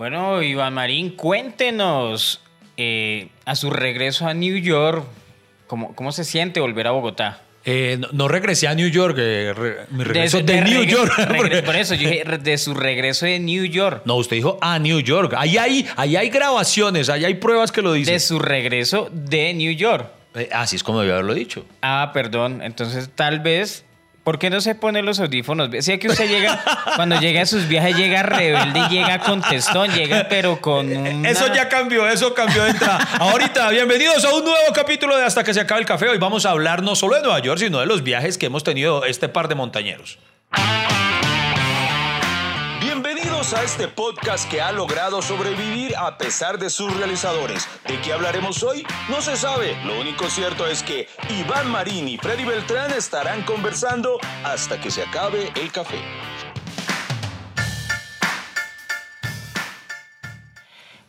Bueno, Iván Marín, cuéntenos eh, a su regreso a New York, ¿cómo, cómo se siente volver a Bogotá? Eh, no, no regresé a New York, eh, re- mi regreso de, de New York. por eso, yo dije de su regreso de New York. No, usted dijo a New York. Ahí hay, ahí hay grabaciones, ahí hay pruebas que lo dicen. De su regreso de New York. Eh, así es como debía haberlo dicho. Ah, perdón. Entonces, tal vez. ¿Por qué no se pone los audífonos? Si que usted llega, cuando llega a sus viajes, llega rebelde y llega contestón, llega pero con una... Eso ya cambió, eso cambió de entrada. Ahorita, bienvenidos a un nuevo capítulo de Hasta que se acabe el café. Hoy vamos a hablar no solo de Nueva York, sino de los viajes que hemos tenido este par de montañeros. A este podcast que ha logrado sobrevivir a pesar de sus realizadores. ¿De qué hablaremos hoy? No se sabe. Lo único cierto es que Iván Marín y Freddy Beltrán estarán conversando hasta que se acabe el café.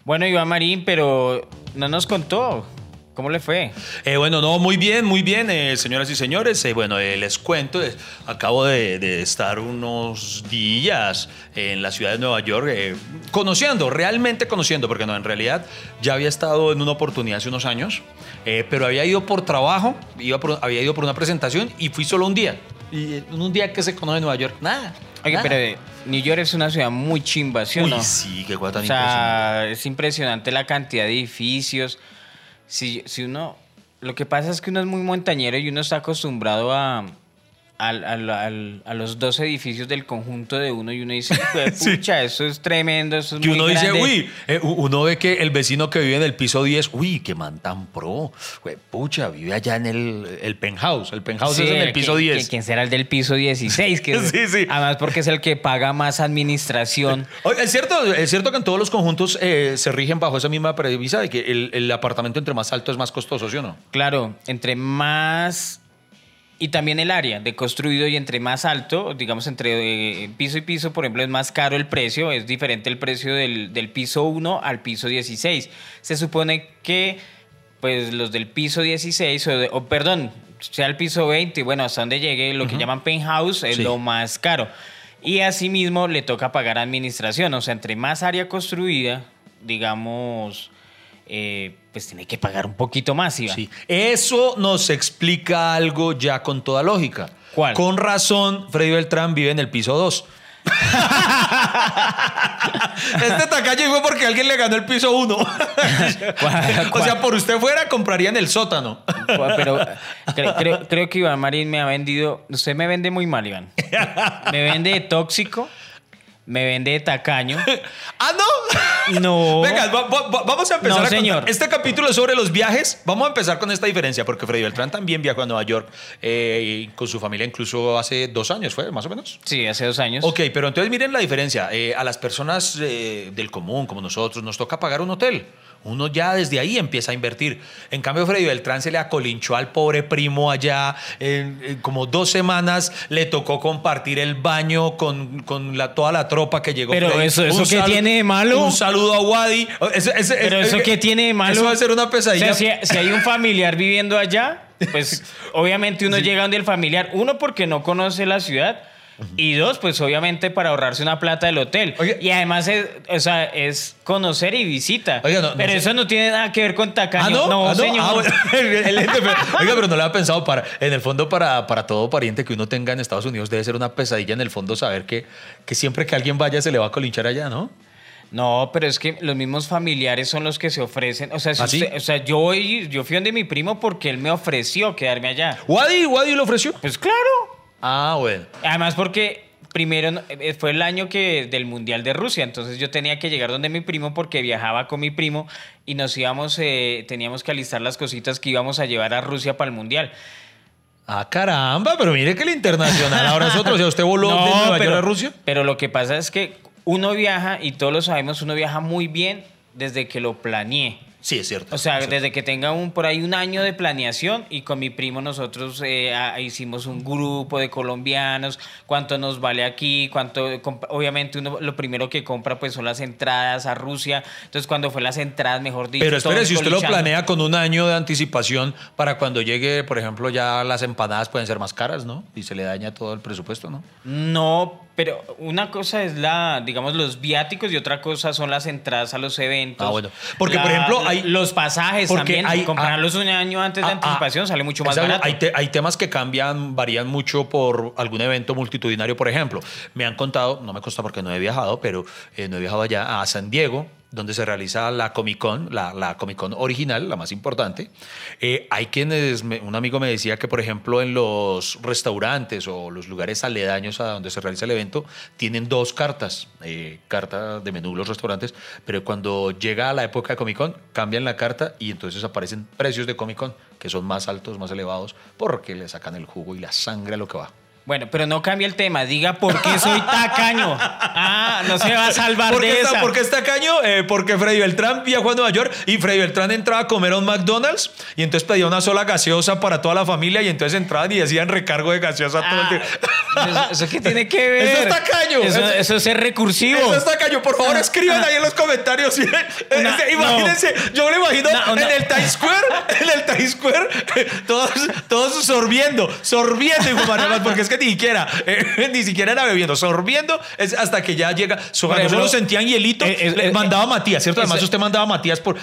Bueno, Iván Marín, pero no nos contó. ¿Cómo le fue? Eh, bueno, no, muy bien, muy bien, eh, señoras y señores. Eh, bueno, eh, les cuento, eh, acabo de, de estar unos días en la ciudad de Nueva York, eh, conociendo, realmente conociendo, porque no, en realidad ya había estado en una oportunidad hace unos años, pero había ido por trabajo, iba por- había ido por una presentación y fui solo un día. Y en un día que se conoce Nueva York, nada. Oye, nada. pero New York es una ciudad muy chimba, ¿sí o Uy, no? sí, qué cosa tan O sea, es impresionante la cantidad de edificios. Si, si uno. Lo que pasa es que uno es muy montañero y uno está acostumbrado a. al- al- al- a los dos edificios del conjunto de uno y uno dice, Sí. pucha, eso es tremendo, eso es Que muy uno dice, grande". uy, eh, uno ve que el vecino que vive en el piso 10, uy, qué man tan pro. Pucha, vive allá en el, el penthouse. El penthouse Sí, es en el piso que- 10. ¿Quién será el del piso 16? Que es- Sí, sí. Además, porque es el que paga más administración. Es cierto, es cierto que en todos los conjuntos eh, se rigen bajo esa misma premisa de que el, el apartamento entre más alto es más costoso, ¿sí o no? Claro, entre más. Y también el área de construido y entre más alto, digamos entre eh, piso y piso, por ejemplo, es más caro el precio, es diferente el precio del, del piso 1 al piso 16. Se supone que pues los del piso 16, o, de- o, perdón, sea el piso 20, bueno, hasta donde llegue, lo que llaman penthouse es Sí. lo más caro. Y asimismo le toca pagar administración, o sea, entre más área construida, digamos, eh, pues tiene que pagar un poquito más, Iván. Sí. Eso nos explica algo ya con toda lógica. ¿Cuál? Con razón, Freddy Beltrán vive en el piso 2. este tacaño fue porque alguien le ganó el piso 1. o sea, por usted fuera, compraría en el sótano. Pero cre- creo, creo que Iván Marín me ha vendido. Usted me vende muy mal, Iván. Me vende de tóxico, me vende de tacaño. ¿Ah, no? No. Venga, va- va- va- vamos a empezar No, a contar. señor. Este capítulo es sobre los viajes. Vamos a empezar con esta diferencia, porque Freddy Beltrán también viajó a Nueva York eh, y con su familia incluso hace dos años, ¿fue? Más o menos. Sí, hace dos años. Ok, pero entonces miren la diferencia. Eh, a las personas eh, del común, como nosotros, nos toca pagar un hotel. Uno ya desde ahí empieza a invertir. En cambio, Freddy Beltrán se le acolinchó al pobre primo allá. Como dos semanas le tocó compartir el baño con, con la, toda la tropa que llegó. Pero Freddy. eso- ¿eso salu- tiene de malo? Un saludo a Wadi. Pero eso qué tiene de malo. Eso va a ser una pesadilla. O sea, si, si hay un familiar viviendo allá, pues obviamente uno llega donde el familiar, uno porque no conoce la ciudad. Y dos, pues obviamente para ahorrarse una plata del hotel. Y además es, o sea, es conocer y visita. Oiga, no- no pero sé. eso no tiene nada que ver con tacaño. Ah, no, no, Ah, señor. Ah, bueno. Oiga, pero no le había pensado para. En el fondo, para, para todo pariente que uno tenga en Estados Unidos, debe ser una pesadilla en el fondo saber que, que siempre que alguien vaya se le va a colinchar allá, ¿no? No, pero es que los mismos familiares son los que se ofrecen. O sea, si ¿Ah, sí? usted- o sea yo, voy- yo fui donde mi primo porque él me ofreció quedarme allá. ¿Wadi, Wadi lo ofreció? Pues claro. Ah, bueno. Además porque primero no- eh, fue el año que del Mundial de Rusia, entonces yo tenía que llegar donde mi primo porque viajaba con mi primo y nos íbamos, eh, teníamos que alistar las cositas que íbamos a llevar a Rusia para el Mundial. Ah, caramba, pero mire que el internacional ahora es otro. O sea, ¿usted voló de Nueva York a Rusia? Pero lo que pasa es que uno viaja, y todos lo sabemos, uno viaja muy bien desde que lo planeé. Sí, es cierto. O sea, cierto. desde que tenga un por ahí un año de planeación y con mi primo nosotros eh, hicimos un grupo de colombianos, cuánto nos vale aquí, cuánto, obviamente uno lo primero que compra pues son las entradas a Rusia, entonces cuando fue las entradas, mejor dicho, Pero espere, si usted lo planea con un año de anticipación para cuando llegue, por ejemplo, ya las empanadas pueden ser más caras, ¿no? Y se le daña todo el presupuesto, ¿no? No, Pero una cosa es la, digamos, los viáticos y otra cosa son las entradas a los eventos. Ah, bueno. Porque, por ejemplo, hay- Los pasajes porque también. hay- comprarlos un año antes de Ah, ah, anticipación sale mucho más barato. Hay, te- hay temas que cambian, varían mucho por algún evento multitudinario, por ejemplo. Me han contado, no me consta porque no he viajado, pero eh, no he viajado allá a San Diego, donde se realiza la Comic Con, la, Comic Con original, la más importante. Eh, hay quienes, un amigo me decía que, por ejemplo, en los restaurantes o los lugares aledaños a donde se realiza el evento, tienen dos cartas, eh, carta de menú los restaurantes, pero cuando llega la época de Comic Con, cambian la carta y entonces aparecen precios de Comic Con que son más altos, más elevados, porque le sacan el jugo y la sangre a lo que va. Bueno, pero no cambia el tema. Diga por qué soy tacaño. Ah, no se va a salvar ¿Por de qué, está, esa. ¿Por qué está caño? Eh, porque Freddy Beltrán viajó a Nueva York y Freddy Beltrán entraba a comer a un McDonald's y entonces pedía una sola gaseosa para toda la familia y entonces entraban y hacían recargo de gaseosa todo el Ah, tiempo. eso, eso qué tiene que ver. Eso es tacaño. Eso, Eso- eso es ser recursivo. Eso está caño. Por favor, escriban ahí en los comentarios. Una- Este, Imagínense, yo me imagino en el Times Square, en el Times Square, todos, todos sorbiendo, sorbiendo, hijo de María, porque es que ni siquiera, eh, ni siquiera era bebiendo, sorbiendo es hasta que ya llega. Cuando solo sentían hielito, eh, eh, mandaba a Matías, ¿cierto? Además, usted mandaba a Matías por.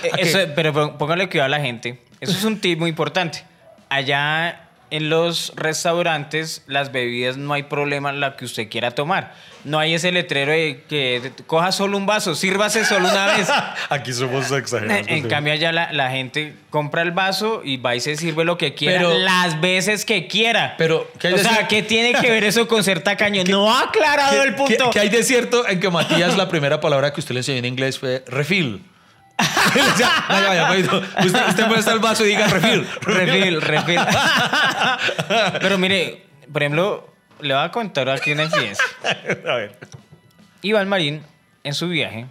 Pero pó- póngale cuidado a la gente. Eso es un tip muy importante. Allá en los restaurantes, las bebidas no hay problema la que usted quiera tomar. No hay ese letrero de que coja solo un vaso, sírvase solo una vez. Aquí somos exagerados. En cambio, allá la, la gente compra el vaso y va y se sirve lo que quiera Pero- las veces que quiera. Pero, ¿qué hay o de sea, decir- ¿qué tiene que ver eso con ser tacaño? No ha aclarado el punto. ¿Qué, qué hay de cierto en que Matías, la primera palabra que usted le enseñó en inglés fue refill? Decía, vaya, vaya, papito, usted, usted muestra el vaso y diga refill. Refil, refil. Pero mire, por ejemplo, le voy a contar aquí una infidencia. A ver. Iván Marín, en su viaje,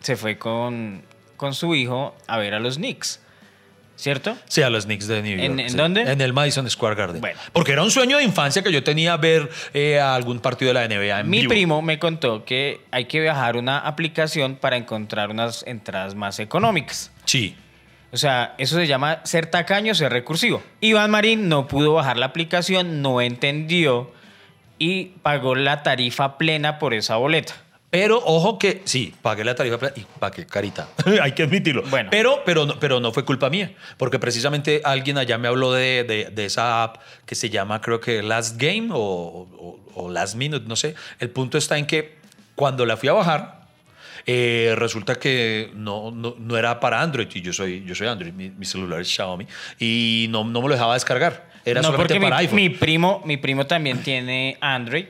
se fue con, con su hijo a ver a los Knicks. ¿Cierto? Sí, a los Knicks de New York. ¿En- en sí. dónde? En el Madison Square Garden. Bueno. Porque era un sueño de infancia que yo tenía ver eh, algún partido de la NBA en Mi vivo. primo me contó que hay que viajar una aplicación para encontrar unas entradas más económicas. Sí. O sea, eso se llama ser tacaño, ser recursivo. Iván Marín no pudo bajar la aplicación, no entendió y pagó la tarifa plena por esa boleta. Pero ojo que sí, pagué la tarifa y pagué carita. Hay que admitirlo. Bueno. Pero, pero, no, pero no fue culpa mía. Porque precisamente alguien allá me habló de, de- de esa app que se llama, creo que Last Game o, o- o Last Minute, no sé. El punto está en que cuando la fui a bajar, eh, resulta que no, no, no era para Android y yo soy, yo soy Android, mi, mi celular es Xiaomi y no, no me lo dejaba descargar. Era no, solamente porque para mi, iPhone. mi primo, mi primo también tiene Android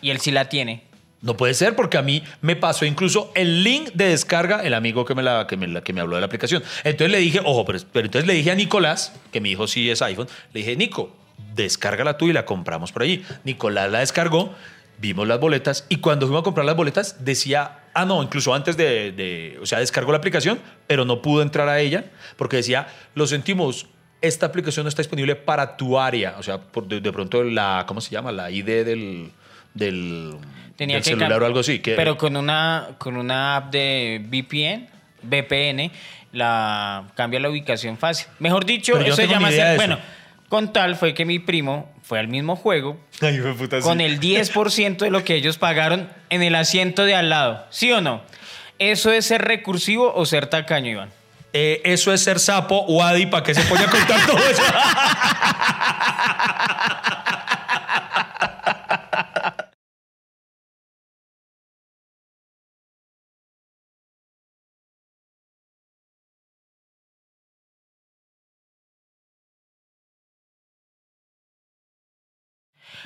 y él sí la tiene. No puede ser porque a mí me pasó incluso el link de descarga, el amigo que me, la, que me, que me habló de la aplicación. Entonces le dije, ojo, pero, pero entonces le dije a Nicolás, que mi hijo sí es iPhone, le dije, Nico, descárgala tú y la compramos por allí. Nicolás la descargó, vimos las boletas y cuando fuimos a comprar las boletas decía, ah, no, incluso antes de, de- o sea, descargó la aplicación, pero no pudo entrar a ella porque decía, lo sentimos. Esta aplicación no está disponible para tu área. O sea, por- de, de pronto la, ¿cómo se llama? La ID del, del, Tenía del que celular o algo así. Que, Pero con una, con una app de VPN, VPN, la cambia la ubicación fácil. Mejor dicho, no eso se llama ser-. Bueno, con tal fue que mi primo fue al mismo juego Ay, puta, con sí. el 10% de lo que ellos pagaron en el asiento de al lado. ¿Sí o no? ¿Eso es ser recursivo o ser tacaño, Iván? Eh, eso es ser sapo o Adi, ¿para qué se pone a contar todo eso?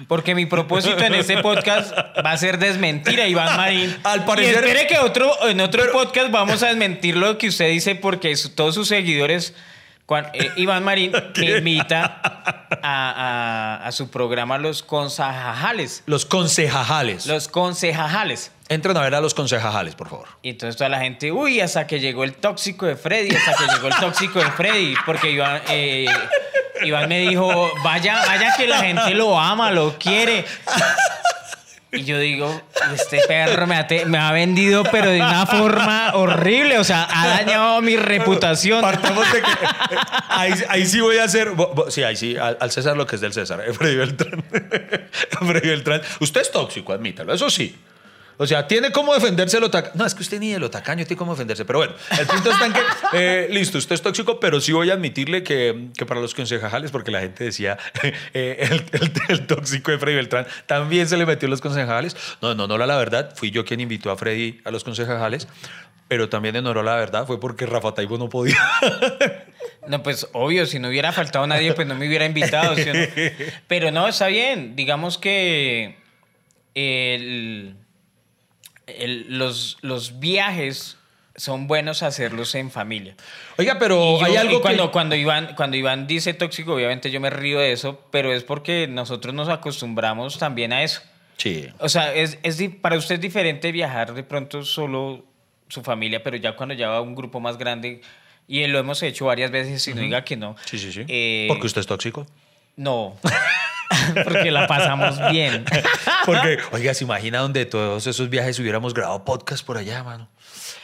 Porque mi propósito en este podcast va a ser desmentir a Iván Marín. Al parecer- Y espere que otro, en otro podcast vamos a desmentir lo que usted dice porque su- todos sus seguidores... eh, Iván Marín me invita a, a- a su programa Los Concejajales. Los concejajales. Los Concejajales. Entren a ver a los concejajales, por favor. Y entonces toda la gente, uy, hasta que llegó el tóxico de Freddy, hasta que llegó el tóxico de Freddy, porque Iván, eh, Iván me dijo, vaya, vaya que la gente lo ama, lo quiere. Y yo digo, este perro me ha, vendido, pero de una forma horrible. O sea, ha dañado mi reputación. Partamos de que. eh, ahí, sí voy a hacer. Sí, ahí sí, al, al César lo que es del César. eh, Freddy Beltrán. Freddy Beltrán. Usted es tóxico, admítalo, eso sí. O sea, tiene cómo defenderse lo tacaño. No, es que usted ni de lo tacaño tiene cómo defenderse. Pero bueno, el punto está en que, eh, listo, usted es tóxico, pero sí voy a admitirle que, que para los concejales, porque la gente decía, eh, el, el- el tóxico de Freddy Beltrán también se le metió a los concejales. No, no, no, la verdad, fui yo quien invitó a Freddy a los concejales. Pero también en a la verdad fue porque Rafa Taibo no podía. No, pues obvio, si no hubiera faltado nadie, pues no me hubiera invitado. ¿sí no? Pero no, está bien. Digamos que el- el- los, los viajes son buenos hacerlos en familia. Oiga, pero yo- hay algo cuando, que... cuando, Iván, cuando Iván dice tóxico, obviamente yo me río de eso, pero es porque nosotros nos acostumbramos también a eso. Sí. O sea, es, es para usted es diferente viajar de pronto solo su familia, pero ya cuando ya va un grupo más grande, y lo hemos hecho varias veces, y no diga que no. Sí, sí, sí. Eh, Porque usted es tóxico. No, porque la pasamos bien. Porque, oiga, se imagina donde todos esos viajes hubiéramos grabado podcast por allá, mano.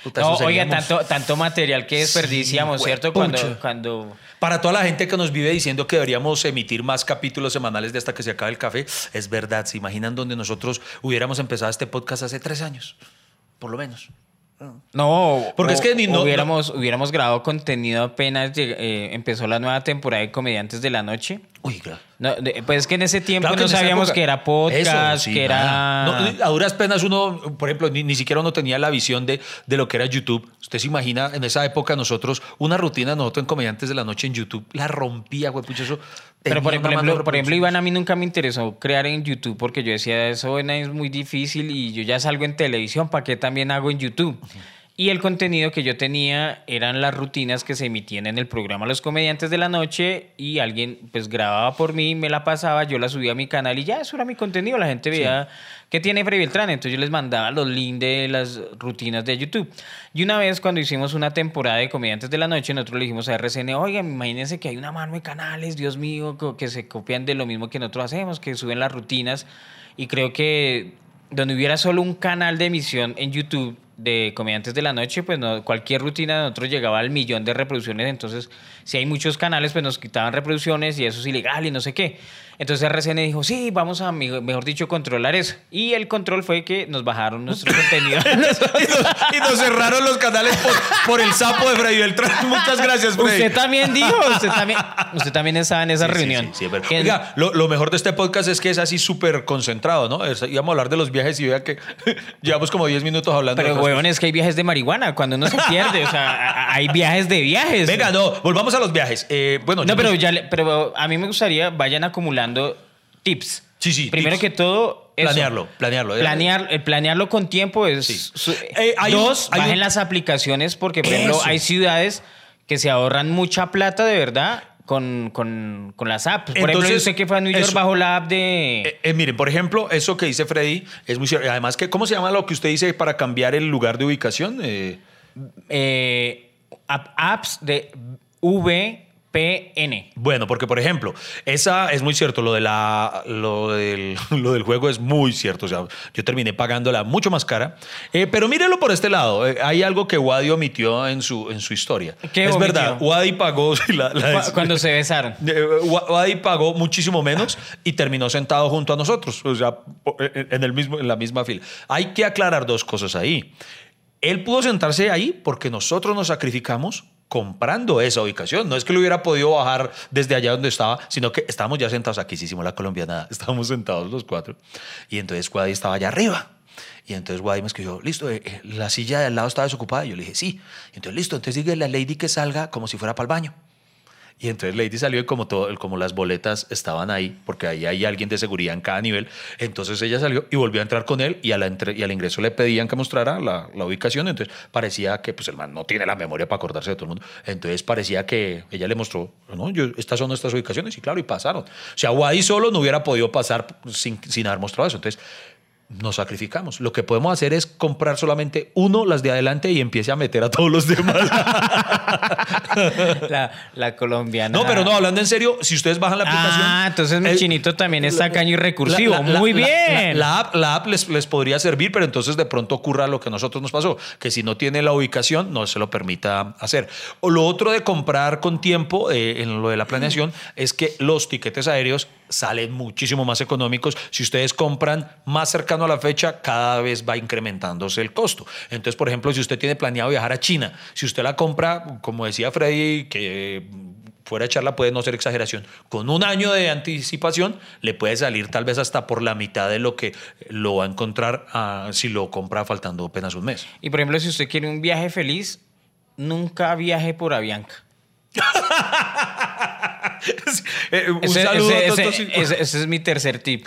Puta, No, oiga, tanto, tanto material que desperdiciamos, Sí, ¿cierto? Cuando, cuando Para toda la gente que nos vive diciendo que deberíamos emitir más capítulos semanales de hasta que se acabe el café, es verdad. ¿Se imaginan donde nosotros hubiéramos empezado este podcast hace tres años? Por lo menos. No, Porque o- es que ni no- hubiéramos, hubiéramos grabado contenido apenas eh, empezó la nueva temporada de Comediantes de la Noche. Oiga. No, pues es que en ese tiempo Claro no sabíamos época- que era podcast, Eso, sí, que nada. era... No, a duras penas uno, por ejemplo, ni, ni siquiera uno tenía la visión de, de lo que era YouTube. Usted se imagina, en esa época nosotros, una rutina nosotros en Comediantes de la Noche en YouTube, la rompía, güey, pucha, eso Pero por ejemplo, por ejemplo. Iván, a mí nunca me interesó crear en YouTube porque yo decía, eso es muy difícil y yo ya salgo en televisión, ¿para qué también hago en YouTube? Y el contenido que yo tenía eran las rutinas que se emitían en el programa Los Comediantes de la Noche y alguien pues grababa por mí, me la pasaba, yo la subía a mi canal y ya, eso era mi contenido. La gente veía que tiene Freddy Beltrán, entonces yo les mandaba los links de las rutinas de YouTube. Y una vez cuando hicimos una temporada de Comediantes de la Noche, nosotros le dijimos a RCN, oigan, imagínense que hay una mano de canales, Dios mío, que se copian de lo mismo que nosotros hacemos, que suben las rutinas. Y creo que donde hubiera solo un canal de emisión en YouTube de Comediantes de la Noche, pues no, cualquier rutina de nosotros llegaba al millón de reproducciones. Entonces, si hay muchos canales, pues nos quitaban reproducciones y eso es ilegal y no sé qué. Entonces RCN dijo, sí, vamos a, me- mejor dicho, controlar eso. Y el control fue que nos bajaron nuestro contenido. y, nos, y nos cerraron los canales por, por el sapo de Freddy Beltrán. Muchas gracias, Freddy. usted también dijo, usted también, usted también estaba en esa Sí, reunión. sí, sí. Que- Oiga, lo, lo mejor de este podcast es que es así súper concentrado, ¿no? Es- íbamos a hablar de los viajes y vea que llevamos como 10 minutos hablando pero, huevón, es que hay viajes de marihuana cuando uno se pierde. O sea, hay viajes de viajes. Venga, no, volvamos a los viajes. Eh, bueno, No, yo- pero, ya le- pero a mí me gustaría vayan acumulando tips. Sí, sí, Primero tips. que todo, eso. Planearlo, planearlo. Planear, el planearlo con tiempo es. Sí. su- Eh, hay un- dos, hay un- bajen las aplicaciones porque, por ejemplo, Eso. hay ciudades que se ahorran mucha plata de verdad con, con, con las apps. Por ejemplo, yo sé que fue a New York eso- bajo la app de. Eh, eh, miren, por ejemplo, eso que dice Freddy es muy cierto. Además, que, ¿cómo se llama lo que usted dice para cambiar el lugar de ubicación? Eh, eh, app- apps de VPN. bueno, porque por ejemplo, esa es muy cierto, lo, de la, lo, del, lo del juego es muy cierto. O sea, yo terminé pagándola mucho más cara. Eh, pero mírenlo por este lado. eh, hay algo que Wadi omitió en su, en su historia. ¿Qué es omitió? verdad, Wadi pagó. la- la- Cu- Cuando se besaron. Eh, Wa- Wadi pagó muchísimo menos y terminó sentado junto a nosotros, o sea, en el mismo, en la misma fila. Hay que aclarar dos cosas ahí. Él pudo sentarse ahí porque nosotros nos sacrificamos comprando esa ubicación. No es que lo hubiera podido bajar desde allá donde estaba, sino que estábamos ya sentados aquí, sí hicimos la colombiana, estábamos sentados los cuatro. Y entonces Wadi estaba allá arriba. Y entonces Wadi me escribió, listo, eh, eh, la silla de al lado está desocupada. Y yo le dije, sí. Y entonces, listo, entonces a la lady que salga como si fuera para el baño. Y entonces Lady salió y como, todo, como las boletas estaban ahí, porque ahí hay alguien de seguridad en cada nivel, entonces ella salió y volvió a entrar con él y, a entre- y al ingreso le pedían que mostrara la, la ubicación, entonces parecía que pues el man no tiene la memoria para acordarse de todo el mundo, entonces parecía que ella le mostró, no, yo, estas son nuestras ubicaciones y claro, y pasaron. O sea, Wadi solo no hubiera podido pasar sin, sin haber mostrado eso. Entonces, nos sacrificamos. Lo que podemos hacer es comprar solamente uno, las de adelante, y empiece a meter a todos los demás. La, la colombiana. no, pero no, hablando en serio, si ustedes bajan la aplicación. Ah, entonces mi el- chinito también es tacaño y recursivo. La- la- Muy bien. La, app, la app les, les podría servir, pero entonces de pronto ocurra lo que a nosotros nos pasó, que si no tiene la ubicación no se lo permita hacer. O lo otro de comprar con tiempo eh, en lo de la planeación es que los tiquetes aéreos salen muchísimo más económicos. Si ustedes compran más cercano a la fecha, cada vez va incrementándose el costo. Entonces, por ejemplo, si usted tiene planeado viajar a China, si usted la compra, como decía Freddy, que fuera de charla puede no ser exageración, con un año de anticipación le puede salir tal vez hasta por la mitad de lo que lo va a encontrar ah, si lo compra faltando apenas un mes. Y por ejemplo, si usted quiere un viaje feliz, nunca viaje por Avianca. Eh, un Ese, saludo ese- a ese- todos estos- ese- ese es mi tercer tip.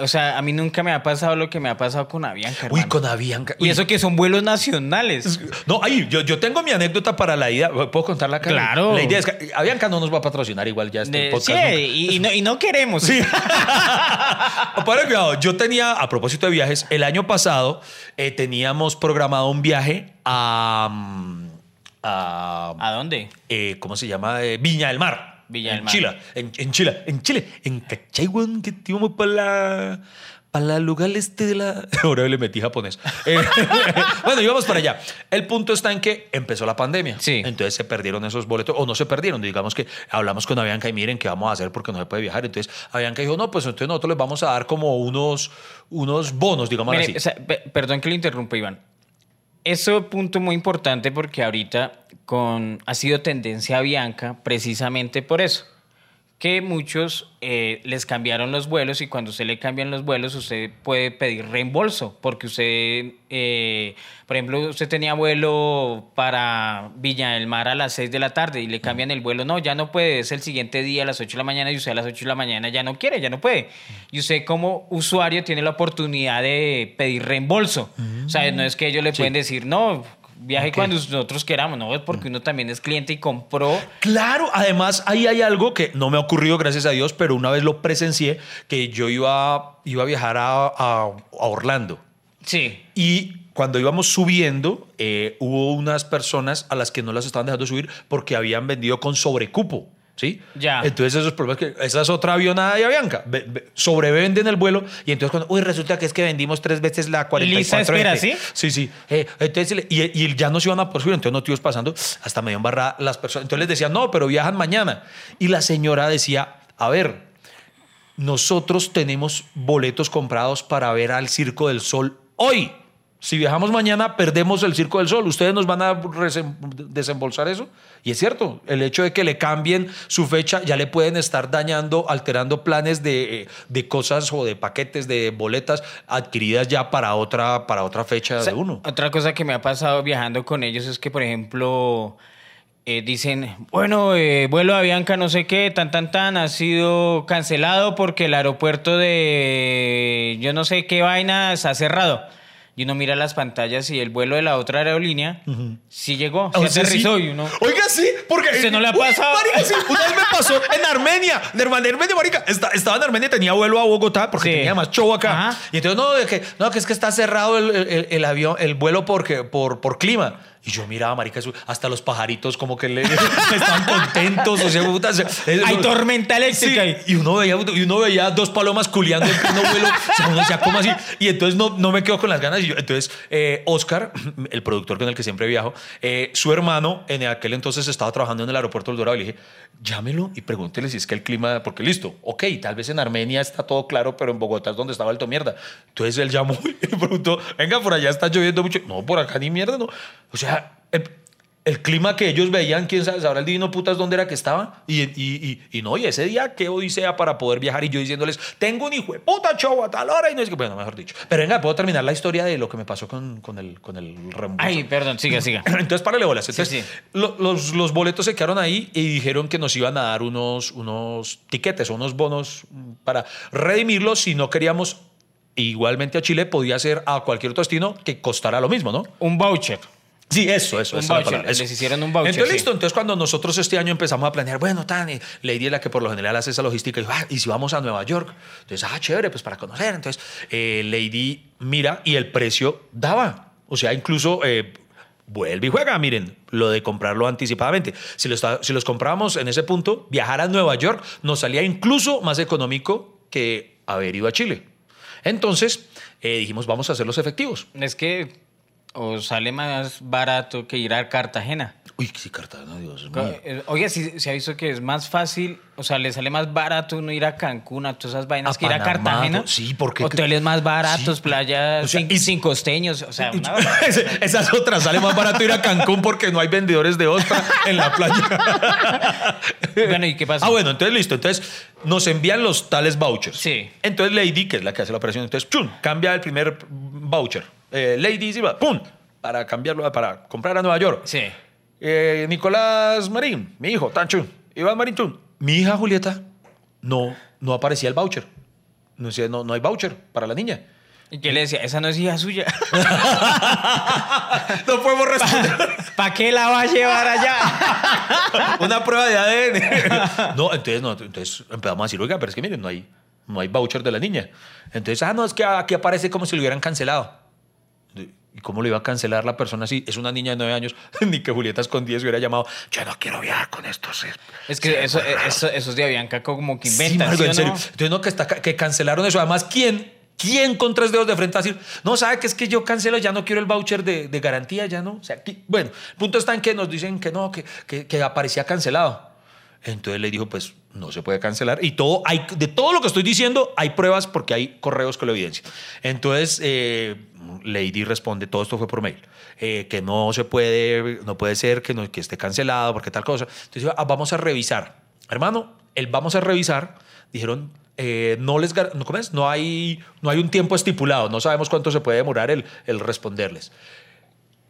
O sea, a mí nunca me ha pasado lo que me ha pasado con Avianca. Uy, hermano. con Avianca. Y Uy, eso que son vuelos nacionales. No, ahí, yo, yo tengo mi anécdota para la ida. ¿Puedo contarla acá? Claro. La idea es que Avianca no nos va a patrocinar igual ya este De- podcast. sí, y no, y no queremos. Sí. Para cuidado, yo tenía, a propósito de viajes, el año pasado eh, teníamos programado un viaje a. mm, a ¿A dónde? eh, ¿Cómo se llama? Eh, Viña del Mar. Viña en del Mar. Chile, en, en Chile, en Chile, en Cachai, weón, que íbamos para la. Para el lugar este de la. Ahora le metí japonés. Eh, bueno, íbamos para allá. El punto está en que empezó la pandemia. Sí. Entonces se perdieron esos boletos, o no se perdieron. Digamos que hablamos con Avianca y miren qué vamos a hacer porque no se puede viajar. Entonces Avianca dijo, no, pues entonces nosotros les vamos a dar como unos, unos bonos, digamos Mire, así. o sea, pe- perdón que le interrumpa, Iván. Eso es un punto muy importante porque ahorita con, ha sido tendencia a Bianca precisamente por eso. Que muchos eh, les cambiaron los vuelos y cuando usted le cambian los vuelos usted puede pedir reembolso porque usted, eh, por ejemplo, usted tenía vuelo para Villa del Mar a las 6 de la tarde y le cambian el vuelo, no, ya no puede, es el siguiente día a las 8 de la mañana y usted a las 8 de la mañana ya no quiere, ya no puede. Y usted como usuario tiene la oportunidad de pedir reembolso. O sea, no es que ellos le pueden decir, no, viaje cuando nosotros queramos, no, porque uno también es cliente y compró. Claro, además ahí hay algo que no me ha ocurrido, gracias a Dios, pero una vez lo presencié, que yo iba, iba a viajar a, a- a Orlando. Sí. Y cuando íbamos subiendo, eh, hubo unas personas a las que no las estaban dejando subir porque habían vendido con sobrecupo. ¿Sí? Ya. Entonces esos problemas que esa es otra avionada de Avianca. Ve- ve- sobrevenden el vuelo y entonces cuando, uy, resulta que es que vendimos tres veces la 44 Lisa espera, GT". ¿sí? Sí, sí. Eh, entonces, le- y, y ya no se iban a por subir, entonces no te ibas pasando hasta medio embarrada las personas. Entonces les decían, no, pero viajan mañana. Y la señora decía, a ver, nosotros tenemos boletos comprados para ver al Circo del Sol hoy. Si viajamos mañana, perdemos el Circo del Sol. ¿Ustedes nos van a desembolsar eso? Y es cierto, el hecho de que le cambien su fecha ya le pueden estar dañando, alterando planes de, eh, de cosas o de paquetes de boletas adquiridas ya para otra, para otra fecha O sea, de uno. Otra cosa que me ha pasado viajando con ellos es que, por ejemplo, eh, dicen, bueno, eh, vuelo a Bianca, no sé qué, tan, tan, tan, ha sido cancelado porque el aeropuerto de yo no sé qué vaina está cerrado. Y uno mira las pantallas y el vuelo de la otra aerolínea sí llegó, O se sea, aterrizó sí. y uno... Oiga, sí, porque. ¿Usted no le ha Uy, pasado? marica, sí, una vez me pasó en Armenia. En Armenia, marica. Esta- estaba en Armenia tenía vuelo a Bogotá porque Sí. tenía más show acá. Ajá. Y entonces, no, de que, no, que es que está cerrado el, el- el avión, el vuelo porque, por, por clima. Y yo miraba, marica, hasta los pajaritos como que le, estaban contentos. O sea, puta, se- Hay tormenta eléctrica Sí, y uno veía, y uno veía dos palomas culeando en pleno vuelo. O sea, uno decía, ¿cómo así? Y entonces no, no me quedo con las ganas. Y yo- entonces, eh, Oscar, el productor con el que siempre viajo, eh, su hermano en aquel entonces estaba trabajando en el aeropuerto del Dorado. Y le dije, llámelo y pregúntele si es que el clima, porque listo, ok, tal vez en Armenia está todo claro, pero en Bogotá es donde estaba alto mierda. Entonces él llamó y preguntó, venga, por allá está lloviendo mucho. No, por acá ni mierda, no. O sea, el, el clima que ellos veían, quién sabe, sabrá el divino putas dónde era que estaba. Y, y, y, y no, y ese día, qué odisea para poder viajar. Y yo diciéndoles, tengo un hijo de puta show a tal hora. Y no es que, bueno, mejor dicho. Pero venga, puedo terminar la historia de lo que me pasó con, con el, con el reembolso. Ay, perdón, siga, siga. Entonces, párale bolas. Entonces, sí. lo- los, los boletos se quedaron ahí y dijeron que nos iban a dar unos, unos tiquetes o unos bonos para redimirlos si no queríamos. Igualmente a Chile podía ser a cualquier otro destino que costara lo mismo, ¿no? Un voucher. Sí, eso, eso. Un esa voucher, palabra, eso. les hicieron un voucher, Entonces, sí. listo. Entonces, cuando nosotros este año empezamos a planear, bueno, tan, y Lady es la que por lo general hace esa logística, y, dijo, ah, y si vamos a Nueva York, entonces, ah, chévere, pues para conocer. Entonces, eh, Lady mira y el precio daba. O sea, incluso eh, vuelve y juega. Miren, lo de comprarlo anticipadamente. Si los, si los comprábamos en ese punto, viajar a Nueva York nos salía incluso más económico que haber ido a Chile. Entonces, eh, dijimos, vamos a hacer los efectivos. Es que o sale más barato que ir a Cartagena. Uy, qué Cartagena, Dios mío. Eh, Oye, si se ha visto que es más fácil, o sea, le sale más barato uno ir a Cancún, a todas esas vainas A que ir a Cartagena. sí, porque- Hoteles más baratos, Sí. playas O sea, sin, y- sin costeños, o sea, una- Esa es otra, sale más barato ir a Cancún porque no hay vendedores de ostra en la playa. Bueno, ¿y qué pasa? Ah, bueno, entonces listo. Entonces nos envían los tales vouchers. Sí. Entonces Lady, que es la que hace la operación, entonces, ¡pum! cambia el primer voucher. Eh, Lady Silva, ¡pum! Para cambiarlo, para comprar a Nueva York. Sí. Eh, Nicolás Marín, mi hijo, tan chun. Iván Marín chun. Mi hija Julieta, no, no aparecía el voucher. No, no, no hay voucher para la niña. ¿Y qué le decía? Esa no es hija suya. No podemos responder. ¿Para qué la va a llevar allá? Una prueba de ADN. No, entonces, no, entonces empezamos a decir, oiga, pero es que miren, no hay, no hay voucher de la niña. Entonces, ah, no, es que aquí aparece como si lo hubieran cancelado. ¿Y cómo lo iba a cancelar la persona así? Es una niña de nueve años, ni que Julieta con 10 hubiera llamado, yo no quiero viajar con estos. Es que eso, eso, esos de Avianca como que Sí, inventan, ¿sí serio. no? Entonces, no, que, está, que cancelaron eso. Además, ¿quién? ¿Quién con tres dedos de frente a decir, no, sabe que es que yo cancelo, ya no quiero el voucher de, de garantía, ya no? O sea, aquí- bueno, el punto está en que nos dicen que no, que, que, que aparecía cancelado. Entonces le dijo, pues no se puede cancelar. Y todo, hay, de todo lo que estoy diciendo, hay pruebas porque hay correos que lo evidencian. Entonces, eh, Lady responde, todo esto fue por mail, eh, que no se puede, no puede ser que, no, que esté cancelado, porque tal cosa. Entonces, ah, vamos a revisar. Hermano, vamos a revisar, dijeron, eh, no les no, no hay no hay un tiempo estipulado, no sabemos cuánto se puede demorar el, el responderles.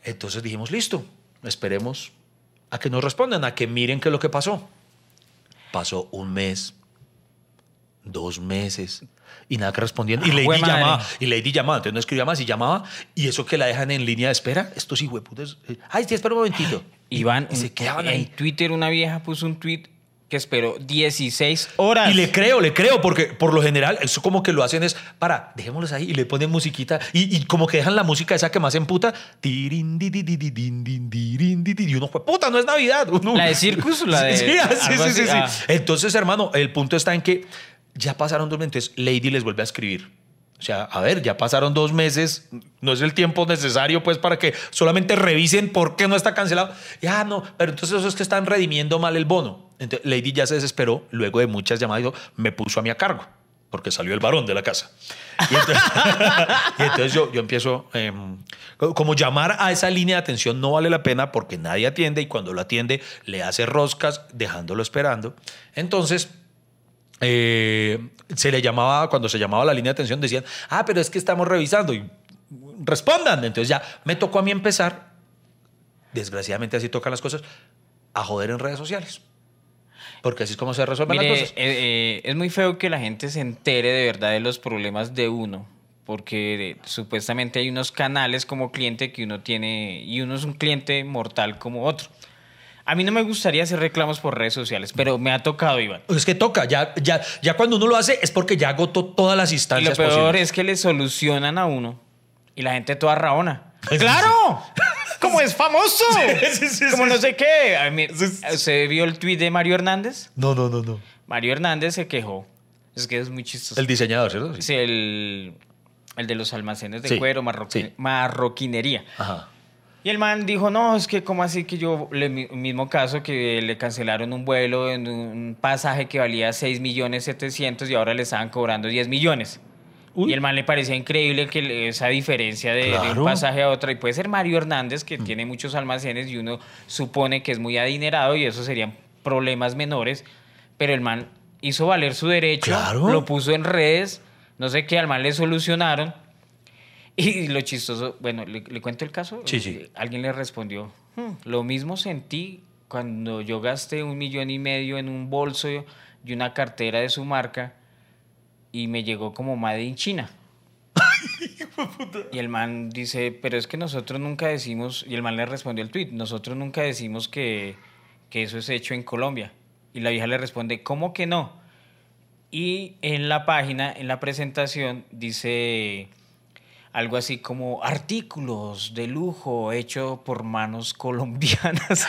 Entonces dijimos, listo, esperemos a que nos respondan, a que miren qué es lo que pasó. Pasó un mes, dos meses y nada que respondían. Y Ah, Lady jue madre. llamaba, y Lady llamaba, entonces no escribía más y llamaba, y eso que la dejan en línea de espera, estos hijueputas, ay, sí, espera un momentito. Iván, y se quedaban en ahí. Twitter una vieja puso un tweet que esperó 16 horas. Y le creo, le creo, porque por lo general eso como que lo hacen es para, dejémoslos ahí y le ponen musiquita y, y como que dejan la música esa que más emputa. Y uno fue, puta, no es Navidad. Uno- ¿La de Circus la de- Sí, sí, ah, sí, sí, sí, sí. Ah. Entonces, hermano, el punto está en que ya pasaron dos meses. Lady les vuelve a escribir. O sea, a ver, ya pasaron dos meses, no es el tiempo necesario pues para que solamente revisen por qué no está cancelado. Ya no, pero entonces eso es que están redimiendo mal el bono. Entonces Lady ya se desesperó, luego de muchas llamadas dijo, me puso a mí a cargo, porque salió el varón de la casa. Y entonces, y entonces yo, yo empiezo, em, como llamar a esa línea de atención no vale la pena porque nadie atiende y cuando lo atiende le hace roscas dejándolo esperando. Entonces... Eh, se le llamaba, cuando se llamaba la línea de atención, decían, ah, pero es que estamos revisando y respondan. Entonces ya me tocó a mí empezar, desgraciadamente así tocan las cosas, a joder en redes sociales. Porque así es como se resuelven Mire, las eh, cosas. eh, es muy feo que la gente se entere de verdad de los problemas de uno, porque eh, supuestamente hay unos canales como cliente que uno tiene y uno es un cliente mortal como otro. A mí no me gustaría hacer reclamos por redes sociales, pero me ha tocado, Iván. Es que toca, ya, ya, ya cuando uno lo hace es porque ya agotó todas las Y lo instancias peor posibles. es que le solucionan a uno y la gente toda raona. ¡Claro! ¡Como es famoso! sí, sí, Como sí. no sé qué. A mí- ¿Usted vio el tweet de Mario Hernández? No, no, no, no. Mario Hernández se quejó. Es que es muy chistoso. El diseñador, ¿cierto? Sí. El, el de los almacenes de cuero, marroqui- sí. marroquinería. Ajá. Y el man dijo, no, es que como así que yo, el mismo caso que le cancelaron un vuelo en un pasaje que valía 6 millones 700 y ahora le estaban cobrando 10 millones. Uy. Y el man le parecía increíble que le- esa diferencia de, de Claro. un pasaje a otro. Y puede ser Mario Hernández, que tiene muchos almacenes y uno supone que es muy adinerado y eso serían problemas menores. Pero el man hizo valer su derecho, Claro. lo puso en redes, no sé qué, al man le solucionaron. Y lo chistoso, bueno, ¿le, le cuento el caso? Sí, sí. Alguien le respondió, "Hmm, lo mismo sentí cuando yo gasté un millón y medio en un bolso y una cartera de su marca y me llegó como Made in China. Y el man dice, pero es que nosotros nunca decimos, y el man le respondió el tweet, nosotros nunca decimos que, que eso es hecho en Colombia. Y la vieja le responde, ¿cómo que no? Y en la página, en la presentación, dice algo así como artículos de lujo hecho por manos colombianas.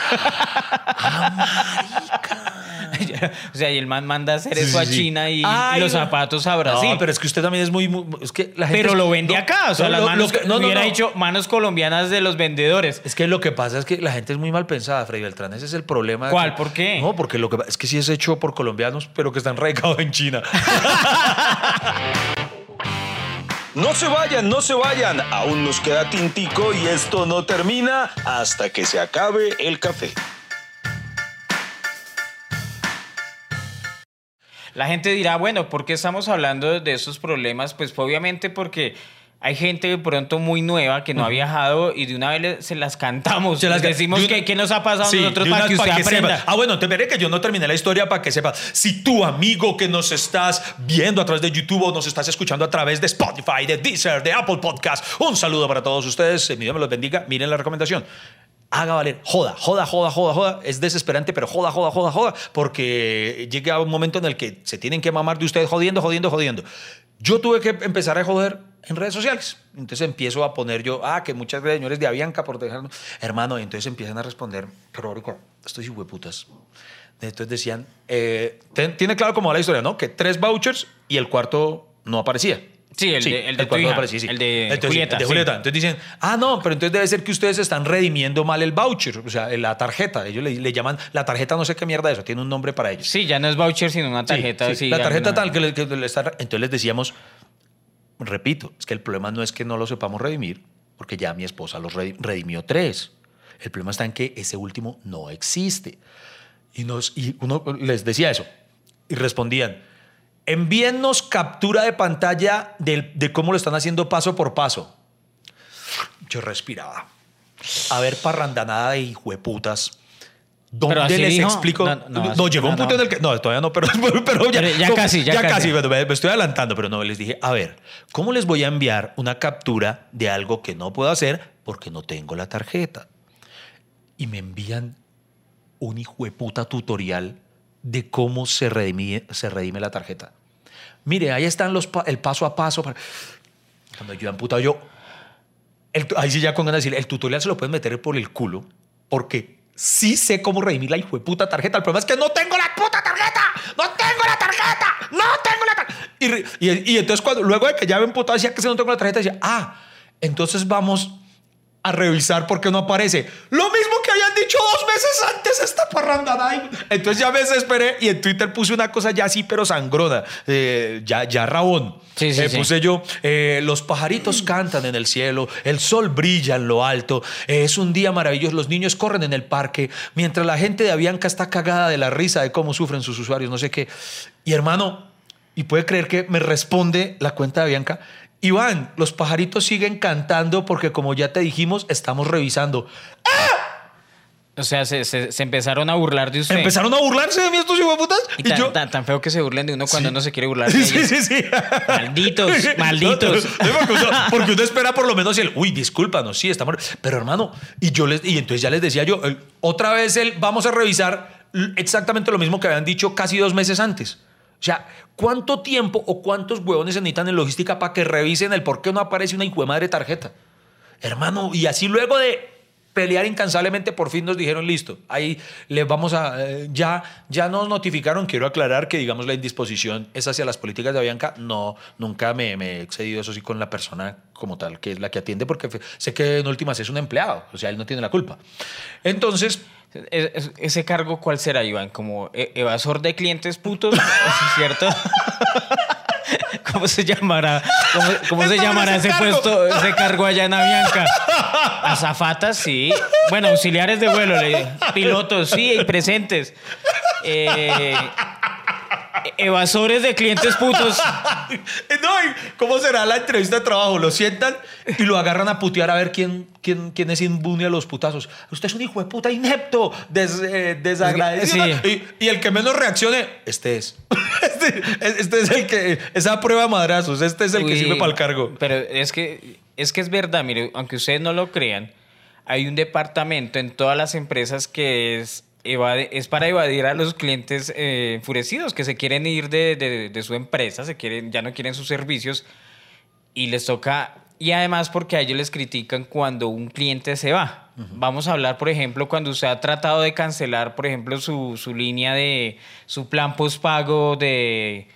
o sea, y el man manda a hacer Sí, eso a sí, sí. China y, y Ay, los zapatos a Brasil. No, pero es que usted también es muy... muy- es que la gente Pero lo vende no, acá, o sea, no, las manos, lo no, no, hubiera no. dicho manos colombianas de los vendedores. Es que lo que pasa es que la gente es muy mal pensada, Freddy Beltrán. Ese es el problema. ¿Cuál? que- ¿Por qué? No, porque lo que es que sí es hecho por colombianos, pero que están radicados en China. No se vayan, no se vayan. Aún nos queda tintico y esto no termina hasta que se acabe el café. La gente dirá, bueno, ¿por qué estamos hablando de esos problemas? Pues obviamente porque hay gente de pronto muy nueva que no ha viajado y de una vez se las cantamos. Se las- Les decimos una- que qué nos ha pasado Sí, nosotros para que usted para aprenda. sepa. Ah, bueno, te veré que yo no terminé la historia para que sepas. Si tu amigo que nos estás viendo a través de YouTube o nos estás escuchando a través de Spotify, de Deezer, de Apple Podcast, un saludo para todos ustedes. Mi Dios me los bendiga. Miren la recomendación. Haga valer, joda, joda, joda, joda, joda. Es desesperante, pero joda, joda, joda, joda, porque llega un momento en el que se tienen que mamar de ustedes jodiendo, jodiendo, jodiendo. Yo tuve que empezar a joder en redes sociales. Entonces empiezo a poner yo, ah, que muchas gracias, señores de Avianca por dejarnos. Hermano, y entonces empiezan a responder, pero ahorita, estos hijueputas. Entonces decían, eh, ten- tiene claro cómo va la historia, ¿no? Que tres vouchers y el cuarto no aparecía. Sí, el de- el de tu cuarto hija, aparecía, sí. el de Entonces, Julieta, el de sí. Julieta. Entonces dicen, ah, no, pero entonces debe ser que ustedes están redimiendo mal el voucher, o sea, la tarjeta. Ellos le, le llaman la tarjeta, no sé qué mierda es eso, tiene un nombre para ellos. Sí, ya no es voucher, sino una Sí, tarjeta. sí, sí, la tarjeta tal que le, que le está- Entonces les decíamos, repito, es que el problema no es que no lo sepamos redimir, porque ya mi esposa los redi- redimió tres. El problema está en que ese último no existe. Y, nos, y uno les decía eso. Y respondían, envíennos captura de pantalla del- de cómo lo están haciendo paso por paso. Yo respiraba. A ver, parrandanada de hijueputas. ¿Dónde Pero les dijo. explico? No, No, no, llegó un punto no. en el que. No, todavía no, pero, pero ya, Pero ya no, casi, ya ya casi. casi. me, me estoy adelantando, pero no, les dije, a ver, ¿cómo les voy a enviar una captura de algo que no puedo hacer porque no tengo la tarjeta? Y me envían un hijo de puta tutorial de cómo se redime, se redime la tarjeta. Mire, ahí están los pa- el paso a paso. para- Cuando yo amputado, yo. el- ahí sí ya con ganas de decir, el tutorial se lo pueden meter por el culo, porque sí sé cómo redimir la hijo puta tarjeta. El problema es que no tengo la puta tarjeta. No tengo la tarjeta. No tengo la tarjeta. Y entonces, cuando, luego de que ya me emputado, decía que si no tengo la tarjeta, decía, ah, entonces vamos a revisar por qué no aparece. Lo mismo que habían dicho dos meses antes esta parrandada. Ay, Entonces ya me desesperé y en Twitter puse una cosa ya así, pero sangrona, eh, ya, ya rabón. Sí, sí, Eh, sí. Puse yo, eh, los pajaritos cantan en el cielo, el sol brilla en lo alto, eh, es un día maravilloso, los niños corren en el parque, mientras la gente de Avianca está cagada de la risa de cómo sufren sus usuarios, no sé qué. Y hermano, y puede creer que me responde la cuenta de Bianca. Iván, los pajaritos siguen cantando porque como ya te dijimos, estamos revisando. O sea, se, se- se empezaron a burlar de usted. Empezaron a burlarse de mí estos hijueputas. Y Y tan, yo... tan- tan feo que se burlen de uno cuando uno se quiere burlar de Sí, ellos. sí, sí. Malditos, malditos. No, porque, uno, espera por lo menos el, uy, discúlpanos, sí, estamos. Pero hermano, y yo les, y entonces ya les decía yo, el- otra vez el, vamos a revisar exactamente lo mismo que habían dicho casi dos meses antes. O sea, ¿cuánto tiempo o cuántos huevones se necesitan en logística para que revisen el por qué no aparece una hijo de madre tarjeta? Hermano, y así luego de pelear incansablemente, por fin nos dijeron listo. Ahí les vamos a. eh, ya, ya nos notificaron. Quiero aclarar que, digamos, la indisposición es hacia las políticas de Avianca. No, nunca me, me he excedido, eso sí, con la persona como tal, que es la que atiende, porque sé que en últimas es un empleado. O sea, él no tiene la culpa. Entonces. Es- es- ¿Ese cargo cuál será, Iván? ¿Como e- evasor de clientes putos? ¿Es cierto? ¿Cómo se llamará? ¿Cómo, cómo se llamará ese cargo. puesto, ese cargo allá en Avianca? Azafatas, sí. Bueno, auxiliares de vuelo, le- pilotos, sí, y presentes. Eh, evasores de clientes putos. No, ¿y ¿cómo será la entrevista de trabajo? Lo sientan y lo agarran a putear a ver quién, quién, quién es inmune a los putazos. Usted es un hijo de puta inepto, des- eh, desagradecido. Sí. Y, y el que menos reaccione, este es. Este, este es el que, esa prueba de madrazos, este es el que sirve para el cargo. Pero es que, es que es verdad, mire, aunque ustedes no lo crean, hay un departamento en todas las empresas que es, evade- es para evadir a los clientes eh, enfurecidos que se quieren ir de, de- de su empresa, se quieren, ya no quieren sus servicios y les toca. Y además porque a ellos les critican cuando un cliente se va. Vamos a hablar, por ejemplo, cuando usted ha tratado de cancelar, por ejemplo, su, su línea de su plan postpago de,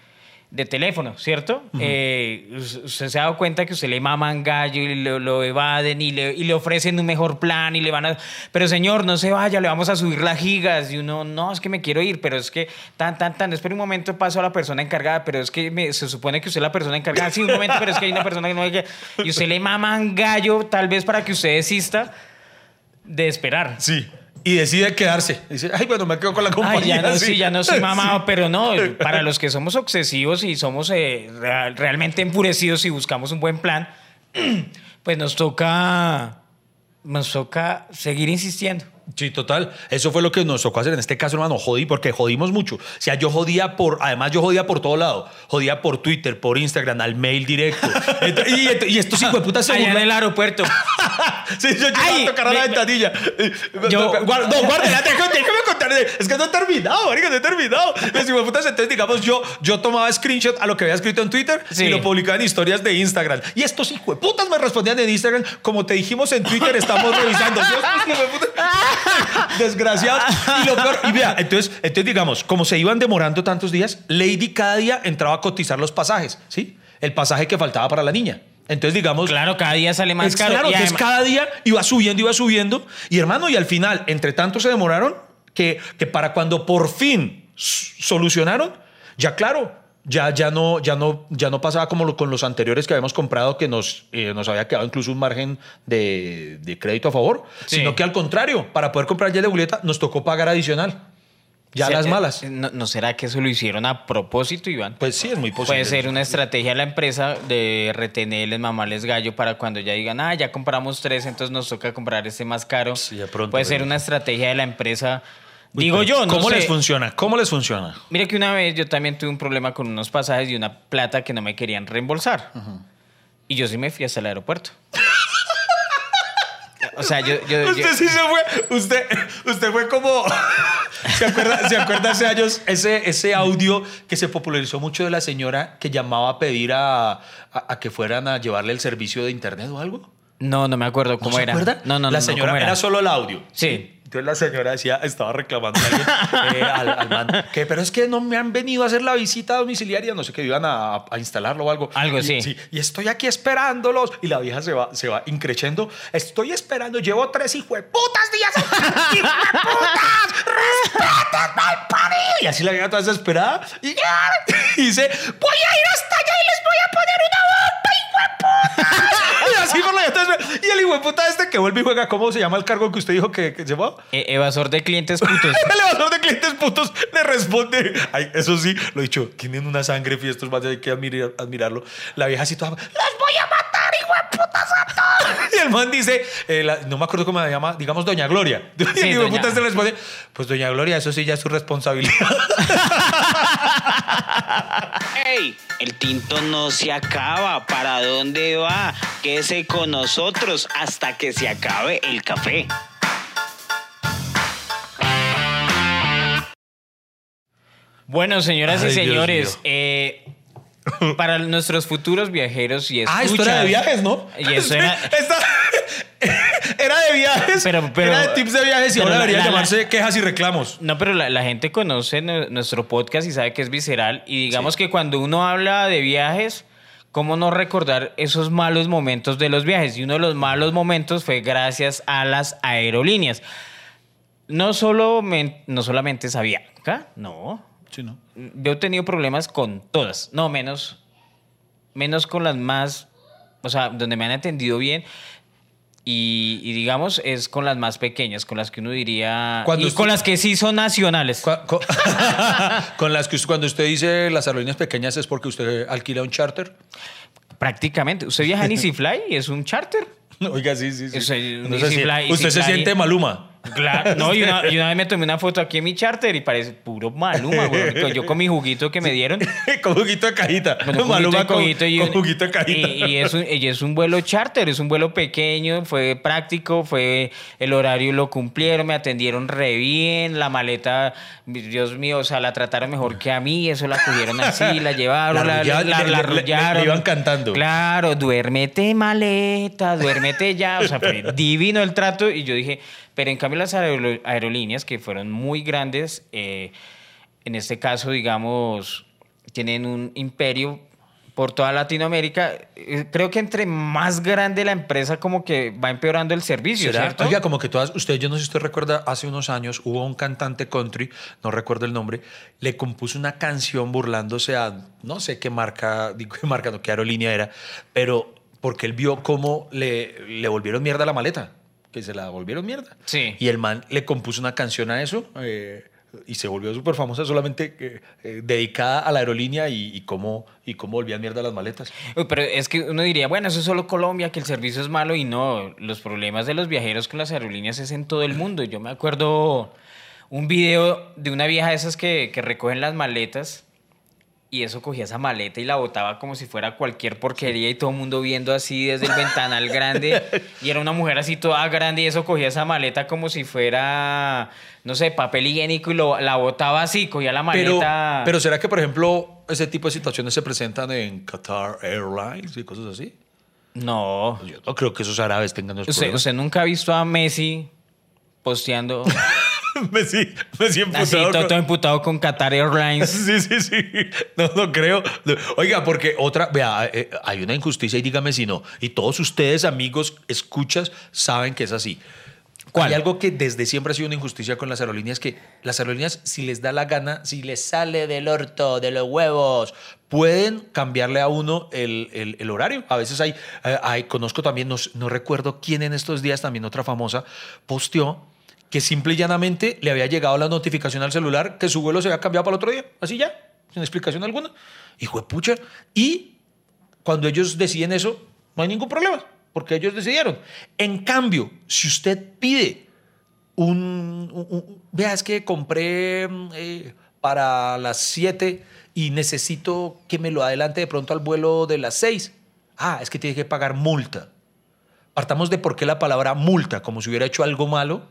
de teléfono, ¿cierto? Eh, us- usted se ha dado cuenta que usted le maman gallo y lo, lo evaden y le, y le ofrecen un mejor plan y le van a... Pero señor, no se vaya, le vamos a subir las gigas. Y uno, no, es que me quiero ir, pero es que tan, tan, tan, espera un momento, paso a la persona encargada, pero es que me- se supone que usted es la persona encargada. Sí, un momento, pero es que hay una persona que no hay que... Y usted le maman gallo tal vez para que usted desista de esperar. Sí. Y decide quedarse. Dice, ay, bueno, me quedo con la compañía. Ay, ya no, sí. sí, ya no soy mamado, Sí. pero no, para los que somos obsesivos y somos eh, real- realmente enfurecidos y buscamos un buen plan, pues nos toca, nos toca seguir insistiendo. Sí, total. Eso fue lo que nos tocó hacer en este caso, hermano. Jodí porque jodimos mucho. O sea, yo jodía por, además yo jodía por todo lado. Jodía por Twitter, por Instagram, al mail directo. Y, estos hijos de puta se Allá en el aeropuerto. Sí, yo Ay, a tocar a la me- ventanilla. Yo- Guarda, no, guárdela, déjame, contar. Es que no he terminado, marica, no he terminado. Los hijos de putas, entonces, digamos, yo, yo tomaba screenshot a lo que había escrito en Twitter Sí. y lo publicaba en historias de Instagram. Y estos hijos de putas me respondían en Instagram, como te dijimos en Twitter, estamos revisando. Estos hijos de putas, Desgraciados. Y lo peor, y vea, entonces, entonces, digamos, como se iban demorando tantos días, Lady cada día entraba a cotizar los pasajes, ¿sí? El pasaje que faltaba para la niña. Entonces, digamos, Claro, cada día sale más es caro. Claro, entonces además- cada día iba subiendo, iba subiendo. Y hermano, y al final, entre tanto se demoraron que, que para cuando por fin solucionaron, ya claro, ya, ya, no, ya, no, ya no pasaba como lo- con los anteriores que habíamos comprado, que nos, eh, nos había quedado incluso un margen de, de crédito a favor, Sí. sino que al contrario, para poder comprar ya de boleta nos tocó pagar adicional. Ya Sí, las eh, malas. ¿No, no será que eso lo hicieron a propósito, Iván? Pues sí, es muy posible. Puede ser una estrategia de la empresa de retenerles, mamarles gallo para cuando ya digan, ah, ya compramos tres, entonces nos toca comprar este más caro. Sí, de pronto, Puede ser una estrategia de la empresa. Digo yo, no ¿Cómo sé. les funciona? ¿Cómo les funciona? Mira que una vez yo también tuve un problema con unos pasajes y una plata que no me querían reembolsar. Y yo sí me fui hasta el aeropuerto. o sea, yo... yo- yo- Usted sí se fue. Usted, usted fue como. ¿Se acuerda, ¿Se acuerda hace años ese, ese audio que se popularizó mucho de la señora que llamaba a pedir a, a- a que fueran a llevarle el servicio de internet o algo? No, no me acuerdo ¿No cómo se era. acuerda? No, no, no. La no, señora ¿cómo era? solo el audio. Sí. Entonces la señora decía, estaba reclamando a alguien, eh, al, al man, que pero es que no me han venido a hacer la visita domiciliaria, no sé que iban a, a instalarlo o algo. Algo, Y- sí. Y estoy aquí esperándolos. Y la vieja se va, se va increchendo. Estoy esperando, llevo tres hijueputas días. ¡Hijueputas! ¡Respeten mal parido! Y así la vieja toda desesperada. Y, y dice, voy a ir hasta allá y les voy a poner una y así por la vieja. Y el hijueputa este que vuelve y juega, ¿cómo se llama el cargo que usted dijo que, que se va? E- evasor de clientes putos. El elevador de clientes putos le responde. Ay, eso sí, lo he dicho, tienen una sangre fiestos, más hay que admirar- admirarlo. La vieja así toda, ¡los voy a Y el man dice, eh, la- no me acuerdo cómo se llama, digamos Doña Gloria. y el hijo de doña- puta se le responde, pues Doña Gloria, eso sí ya es su responsabilidad. ¡Ey! El tinto no se acaba. ¿Para dónde va? Quédese con nosotros hasta que se acabe el café. Bueno, señoras Ay, y Dios señores, mío. eh, para nuestros futuros viajeros y escuchas... ah, esto era de viajes, ¿no? Y eso era... Esta- era de viajes. Pero- pero- era de tips de viajes y ahora la- debería la- llamarse quejas y reclamos. No, pero la, la gente conoce nu- nuestro podcast y sabe que es visceral. Y digamos que cuando uno habla de viajes, ¿cómo no recordar esos malos momentos de los viajes? Y uno de los malos momentos fue gracias a las aerolíneas. No, solo no solamente es Avianca, no. Sí, ¿no? Yo he tenido problemas con todas, no menos, menos con las más, o sea, donde me han atendido bien. Y, y digamos, es con las más pequeñas, con las que uno diría. Cuando y usted- con las que sí son nacionales. Con las que cuando usted dice las aerolíneas pequeñas es porque usted alquila un charter. Prácticamente. Usted viaja en EasyFly y es un charter. Oiga, sí, sí, sí. Eso, un No sé si- Easy Fly, usted Easy se Fly. siente Maluma. Claro, no, y una, y una vez me tomé una foto aquí en mi charter y parece puro maluma, güey. Yo con mi juguito que me dieron. con juguito de cajita. Con un Maluma juguito con, y, y con un- juguito de cajita. y- y es un, y es un vuelo charter, es un vuelo pequeño, fue práctico, fue el horario lo cumplieron, me atendieron re bien, la maleta, Dios mío, o sea, la trataron mejor que a mí, eso la cogieron así, la llevaron, La la, la- la le- le iban cantando. Claro, duérmete maleta, duérmete ya, o sea, fue divino el trato y yo dije, pero en cambio las aerolíneas que fueron muy grandes, eh, en este caso, digamos, tienen un imperio por toda Latinoamérica. Eh, Creo que entre más grande la empresa, como que va empeorando el servicio, ¿Será? ¿cierto? Oiga, como que todas, usted, yo no sé si usted recuerda, hace unos años hubo un cantante country, no recuerdo el nombre, le compuso una canción burlándose a, no sé qué marca, digo qué marca, no, qué aerolínea era, pero porque él vio cómo le, le volvieron mierda la maleta, que se la volvieron mierda. Sí. Y el man le compuso una canción a eso. eh, y se volvió súper famosa solamente eh, eh, dedicada a la aerolínea y, y cómo, y cómo volvían mierda las maletas. Pero es que uno diría, bueno, eso es solo Colombia, que el servicio es malo y no, los problemas de los viajeros con las aerolíneas es en todo el mundo. Yo me acuerdo un video de una vieja de esas que, que recogen las maletas y eso cogía esa maleta y la botaba como si fuera cualquier porquería y todo el mundo viendo así desde el ventanal grande y era una mujer así toda grande y eso cogía esa maleta como si fuera, no sé, papel higiénico y lo, la botaba así, cogía la Pero, maleta. pero ¿será que, por ejemplo, ese tipo de situaciones se presentan en Qatar Airlines y cosas así? no. Yo no creo que esos árabes tengan Usted, problemas. usted nunca ha visto a Messi posteando Messi, Messi así, emputado todo, con- imputado con Qatar Airlines. Sí, sí, sí. No, no creo. Oiga, porque otra, vea, eh, hay una injusticia y dígame si no. Y todos ustedes, amigos, escuchas, saben que es así. ¿Cuál? Hay algo que desde siempre ha sido una injusticia con las aerolíneas, que las aerolíneas, si les da la gana, si les sale del orto, de los huevos, pueden cambiarle a uno el, el- el horario. A veces hay, eh, hay conozco también, no, no recuerdo quién en estos días, también otra famosa, posteó que simple y llanamente le había llegado la notificación al celular que su vuelo se había cambiado para el otro día. Así ya, sin explicación alguna. Hijo de pucha. Y cuando ellos deciden eso, no hay ningún problema, porque ellos decidieron. En cambio, si usted pide un... un- vea, es que compré mm, eh, para las 7 y necesito que me lo adelante de pronto al vuelo de las 6. Ah, es que tiene que pagar multa. Partamos de por qué la palabra multa, como si hubiera hecho algo malo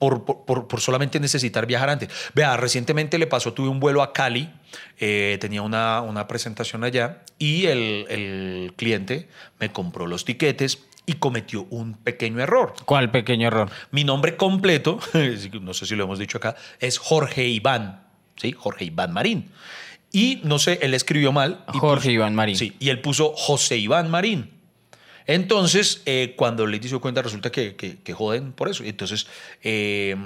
por, por- por- solamente necesitar viajar antes. Vea, recientemente le pasó, tuve un vuelo a Cali, eh, tenía una, una presentación allá y el, el cliente me compró los tiquetes y cometió un pequeño error. ¿Cuál pequeño error? Mi nombre completo, no sé si lo hemos dicho acá, es Jorge Iván, ¿sí? Jorge Iván Marín. Y no sé, él escribió mal. Jorge puso- Iván Marín. Sí, y él puso José Iván Marín. Entonces, eh, cuando le dio cuenta, resulta que, que- que joden por eso. Entonces, eh,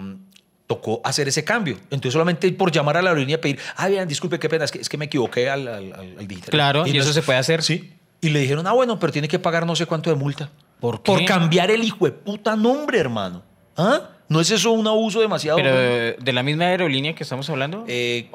tocó hacer ese cambio. Entonces, solamente por llamar a la aerolínea y pedir, ah, bien, disculpe, qué pena, es que, es que me equivoqué al, al, al- al digital. Claro, y eso es- se puede hacer. Sí. Y le dijeron, ah, bueno, pero tiene que pagar no sé cuánto de multa. ¿Por qué? Por cambiar el hijo de puta nombre, hermano. ¿Ah? ¿No es eso un abuso demasiado? Pero de, de la misma aerolínea que estamos hablando Eh,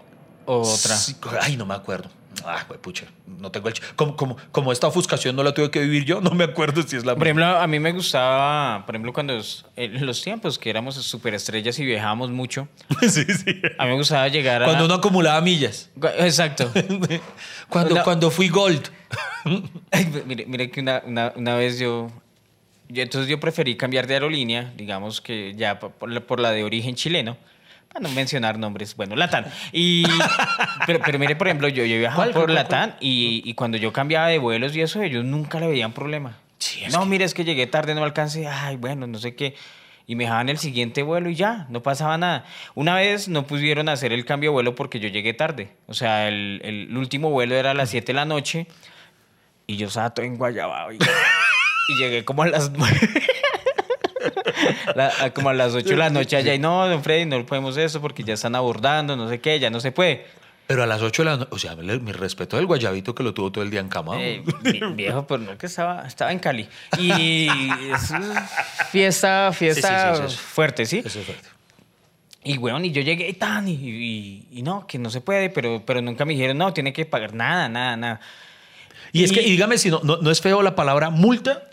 o otra. sí, ay, no me acuerdo. Ah, güey, pucha, no tengo el... Como, como, como esta ofuscación no la tuve que vivir yo, no me acuerdo si es la Por ejemplo, a mí me gustaba, por ejemplo, cuando es- en los tiempos que éramos superestrellas y viajábamos mucho, sí, sí. a mí me gustaba llegar a... Cuando uno acumulaba millas. Exacto. Cuando, No. cuando fui gold. Ay, mire, mire que una, una, una vez yo. Entonces yo preferí cambiar de aerolínea, digamos que ya por la de origen chileno, para no mencionar nombres. Bueno, Latam. Y, pero, pero mire, por ejemplo, yo, yo viajaba ¿Cuál, por Latam y, y cuando yo cambiaba de vuelos y eso, ellos nunca le veían problema. Sí, no, que- mire, es que llegué tarde, no alcancé. Ay, bueno, no sé qué. Y me dejaban el siguiente vuelo y ya, no pasaba nada. Una vez no pudieron hacer el cambio de vuelo porque yo llegué tarde. O sea, el, el último vuelo era a las 7 de la noche y yo estaba todo en Guayabao. Y, y llegué como a las 9. La- a- como a las 8 de la noche allá y no, don Freddy, no podemos eso porque ya están abordando, no sé qué, ya no se puede. Pero a las 8 de la noche, o sea, mi respeto del guayabito que lo tuvo todo el día encamado. Eh, vi- viejo, pues no que estaba, estaba en Cali. Y es fiesta, fiesta Sí, sí, fuerte, ¿sí? Eso es fuerte. Y bueno, y yo llegué y tan, y, y- y no, que no se puede, pero, pero nunca me dijeron, no, tiene que pagar nada, nada, nada. Y es que, y dígame si no, no, no es feo la palabra multa.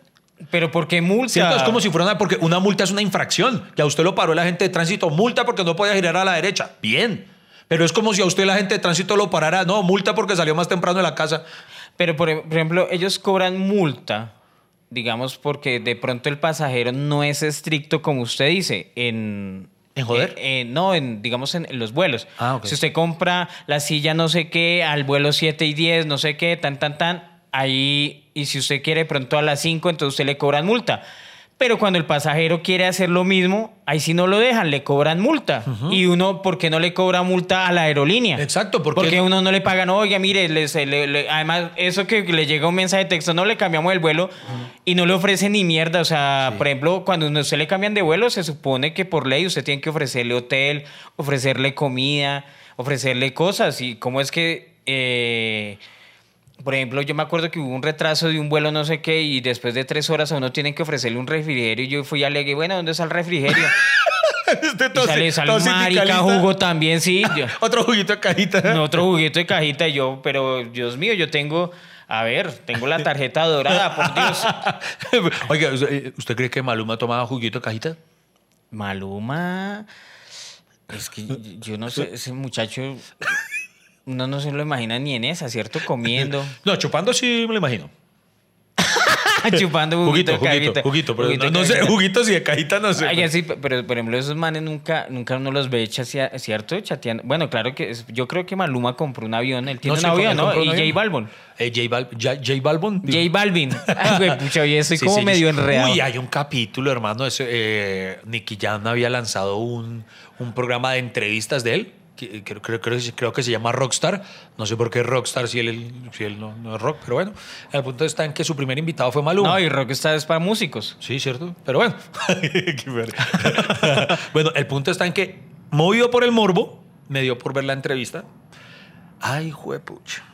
Pero ¿por qué multa? ¿Cierto? Es como si fuera una, porque una multa es una infracción. Y a usted lo paró el agente de tránsito, multa porque no podía girar a la derecha. Bien. Pero es como si a usted el agente de tránsito lo parara, no, multa porque salió más temprano de la casa. Pero, por, ejemplo, ellos cobran multa, digamos, porque de pronto el pasajero no es estricto como usted dice, en... ¿En joder? eh, eh, no, en, digamos, en, en los vuelos. Ah, ok. Si usted compra la silla no sé qué, al vuelo 7 y 10, no sé qué, tan, tan, tan, ahí, y si usted quiere de pronto a las 5, entonces usted le cobran multa. Pero cuando el pasajero quiere hacer lo mismo, ahí sí no lo dejan, le cobran multa. Y uno, ¿por qué no le cobra multa a la aerolínea? Exacto, porque- porque uno no le paga, no, oiga, mire, les- le- le- además, eso que le llega un mensaje de texto, no le cambiamos el vuelo y no le ofrecen ni mierda. O sea, por ejemplo, cuando a usted le cambian de vuelo, se supone que por ley usted tiene que ofrecerle hotel, ofrecerle comida, ofrecerle cosas. Y cómo es que. eh, por ejemplo, yo me acuerdo que hubo un retraso de un vuelo no sé qué y después de tres horas a uno tienen que ofrecerle un refrigerio y yo fui y alegué, bueno, ¿dónde está el refrigerio? Este Y todo- sale, sale todo un marica jugo también, sí. yo- Otro juguito de cajita. no, otro juguete de cajita y yo, pero Dios mío, yo tengo, a ver, tengo la tarjeta dorada, por Dios. Oiga, ¿usted, usted cree que Maluma tomaba juguito de cajita? Maluma, es que yo no sé, ese muchacho, uno no se lo imagina ni en esa, ¿cierto? Comiendo, No, chupando sí me lo imagino. chupando juguito, Juguito, de juguito, cajita. juguito. Pero Juguito no, sé, juguitos y de cajita no sé. Ay, sí, pero por ejemplo, esos manes nunca, nunca uno los ve chatea- ¿cierto? Chateando. Bueno, claro que es- yo creo que Maluma compró un avión, él tiene No, un sí, avión, ¿no? un Y J. Balvin. Eh, J, Bal- Ja- J Balvin. J Balvin. Ay, pucha, oye, estoy Sí, como sí, medio enredado. Uy, hay un capítulo, hermano. Ese, eh, Nicky Jam había lanzado un, un programa de entrevistas de él. Que- Creo, creo, creo, creo que se llama Rockstar. No sé por qué Rockstar si él, si él no, no es rock, pero bueno. El punto está en que su primer invitado fue Maluma. No, y Rockstar es para músicos. Sí, cierto. Pero bueno. Bueno, el punto está en que, movido por el morbo, me dio por ver la entrevista. Ay, juepucha.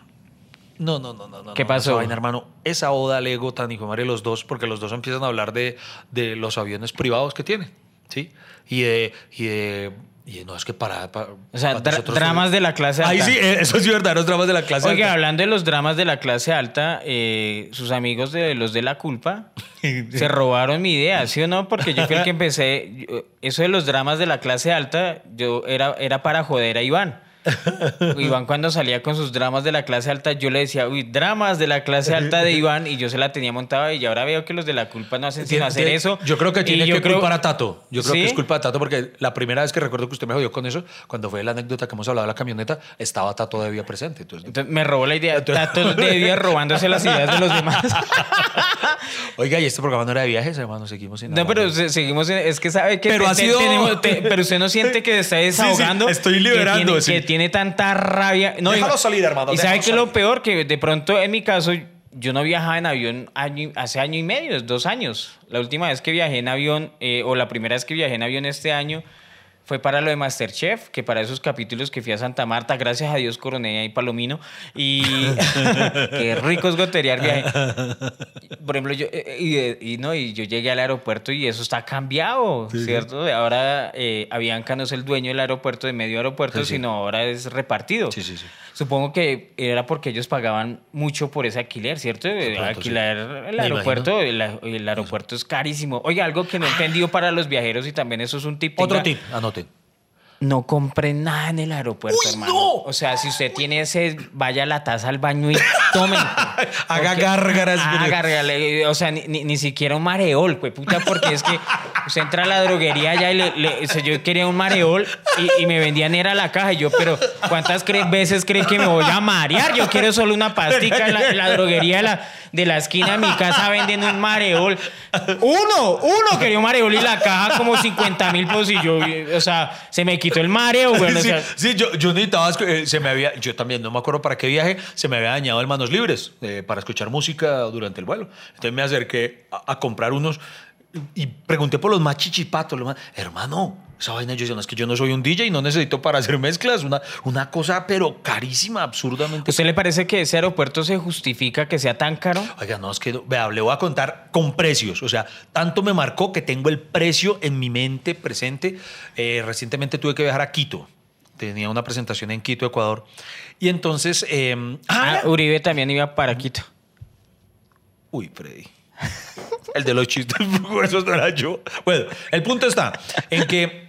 No, no, no, no. ¿Qué no, pasó? esa vaina, hermano, esa oda al ego tan hijo madre los dos, porque los dos empiezan a hablar de, de los aviones privados que tienen, ¿sí? Y de. Y de y no, es que para. para O sea, para dra- nosotros- dramas de la clase alta. Ahí sí, eh, eso sí, verdaderos dramas de la clase. Oiga, alta. hablando de los dramas de la clase alta, eh, sus amigos de los de la culpa se robaron mi idea, ¿sí o no? Porque yo fui el que empecé. yo- eso de los dramas de la clase alta, yo era, era para joder a Iván. Iván cuando salía con sus dramas de la clase alta, yo le decía, uy, dramas de la clase alta de Iván, y yo se la tenía montada, y ahora veo que los de la culpa no hacen sino hacer eso. Yo creo que Y tiene yo que creo- culpar a Tato. Yo creo ¿Sí? que es culpa de Tato porque la primera vez que recuerdo que usted me jodió con eso, cuando fue la anécdota que hemos hablado de la camioneta, estaba Tato todavía presente. Entonces, Entonces, me robó la idea. Tato de vida robándose las ideas de los demás. oiga, y este programa no era de viajes, hermano, seguimos sin No, pero se- seguimos en- es que sabe que Pero te- ha sido- tenemos- te- pero usted no siente que está desahogando estoy que liberando, tiene, que tiene tanta rabia. No, Déjalo y- salir, hermano, y sabe que lo peor que de pronto en mi caso yo no viajaba en avión año hace año y medio dos años. La última vez que viajé en avión eh, o la primera vez que viajé en avión este año fue para lo de Masterchef, que para esos capítulos que fui a Santa Marta, gracias a Dios coroné ahí Palomino. Y qué rico es goterear viaje. Por ejemplo, yo, eh, y, y no, y yo llegué al aeropuerto y eso está cambiado, ¿cierto? Ahora eh, Avianca no es el dueño del aeropuerto, de medio aeropuerto, Sí, sí. sino ahora es repartido. Sí, sí, sí. Supongo que era porque ellos pagaban mucho por ese alquiler, ¿cierto? pronto, Alquilar el aeropuerto, el, el aeropuerto es carísimo. Oiga, algo que no he entendido para los viajeros y también eso es un tip. Otro tenga- tip, anoten. No compre nada en el aeropuerto, ¡Uy, hermano. no! O sea, si usted tiene ese, vaya a la taza al baño y tome. Haga gárgaras. Haga gárgale, O sea, ni, ni- ni siquiera un mareol, pues puta, porque es que usted entra a la droguería allá y le, yo quería un mareol y, y me vendían era la caja. Y yo, pero ¿cuántas cre- veces creen que me voy a marear? Yo quiero solo una pastica en la, en la droguería de la, de la esquina de mi casa venden un mareol. Uno, uno quería un mareol y la caja como 50 mil pesos y yo, o sea, se me quitó el mareo, güey. o sí, sea, sí, yo, yo necesitaba, eh, se me había, yo también no me acuerdo para qué viaje, se me había dañado el manos libres eh, para escuchar música durante el vuelo. Entonces me acerqué a, a comprar unos y pregunté por los más chichipatos. Los más, hermano, Esa vaina, yo decía, no, es que yo no soy un DJ y no necesito para hacer mezclas. Una, una cosa, pero carísima, absurdamente. ¿Usted le parece que ese aeropuerto se justifica que sea tan caro? Oiga, no, es que, vea, le voy a contar con precios. O sea, tanto me marcó que tengo el precio en mi mente presente. Eh, recientemente tuve que viajar a Quito. Tenía una presentación en Quito, Ecuador. Y entonces... eh, Ah, ah, Uribe también iba para Quito. Uy, Freddy. El de los chistes, eso no era yo. Bueno, el punto está en que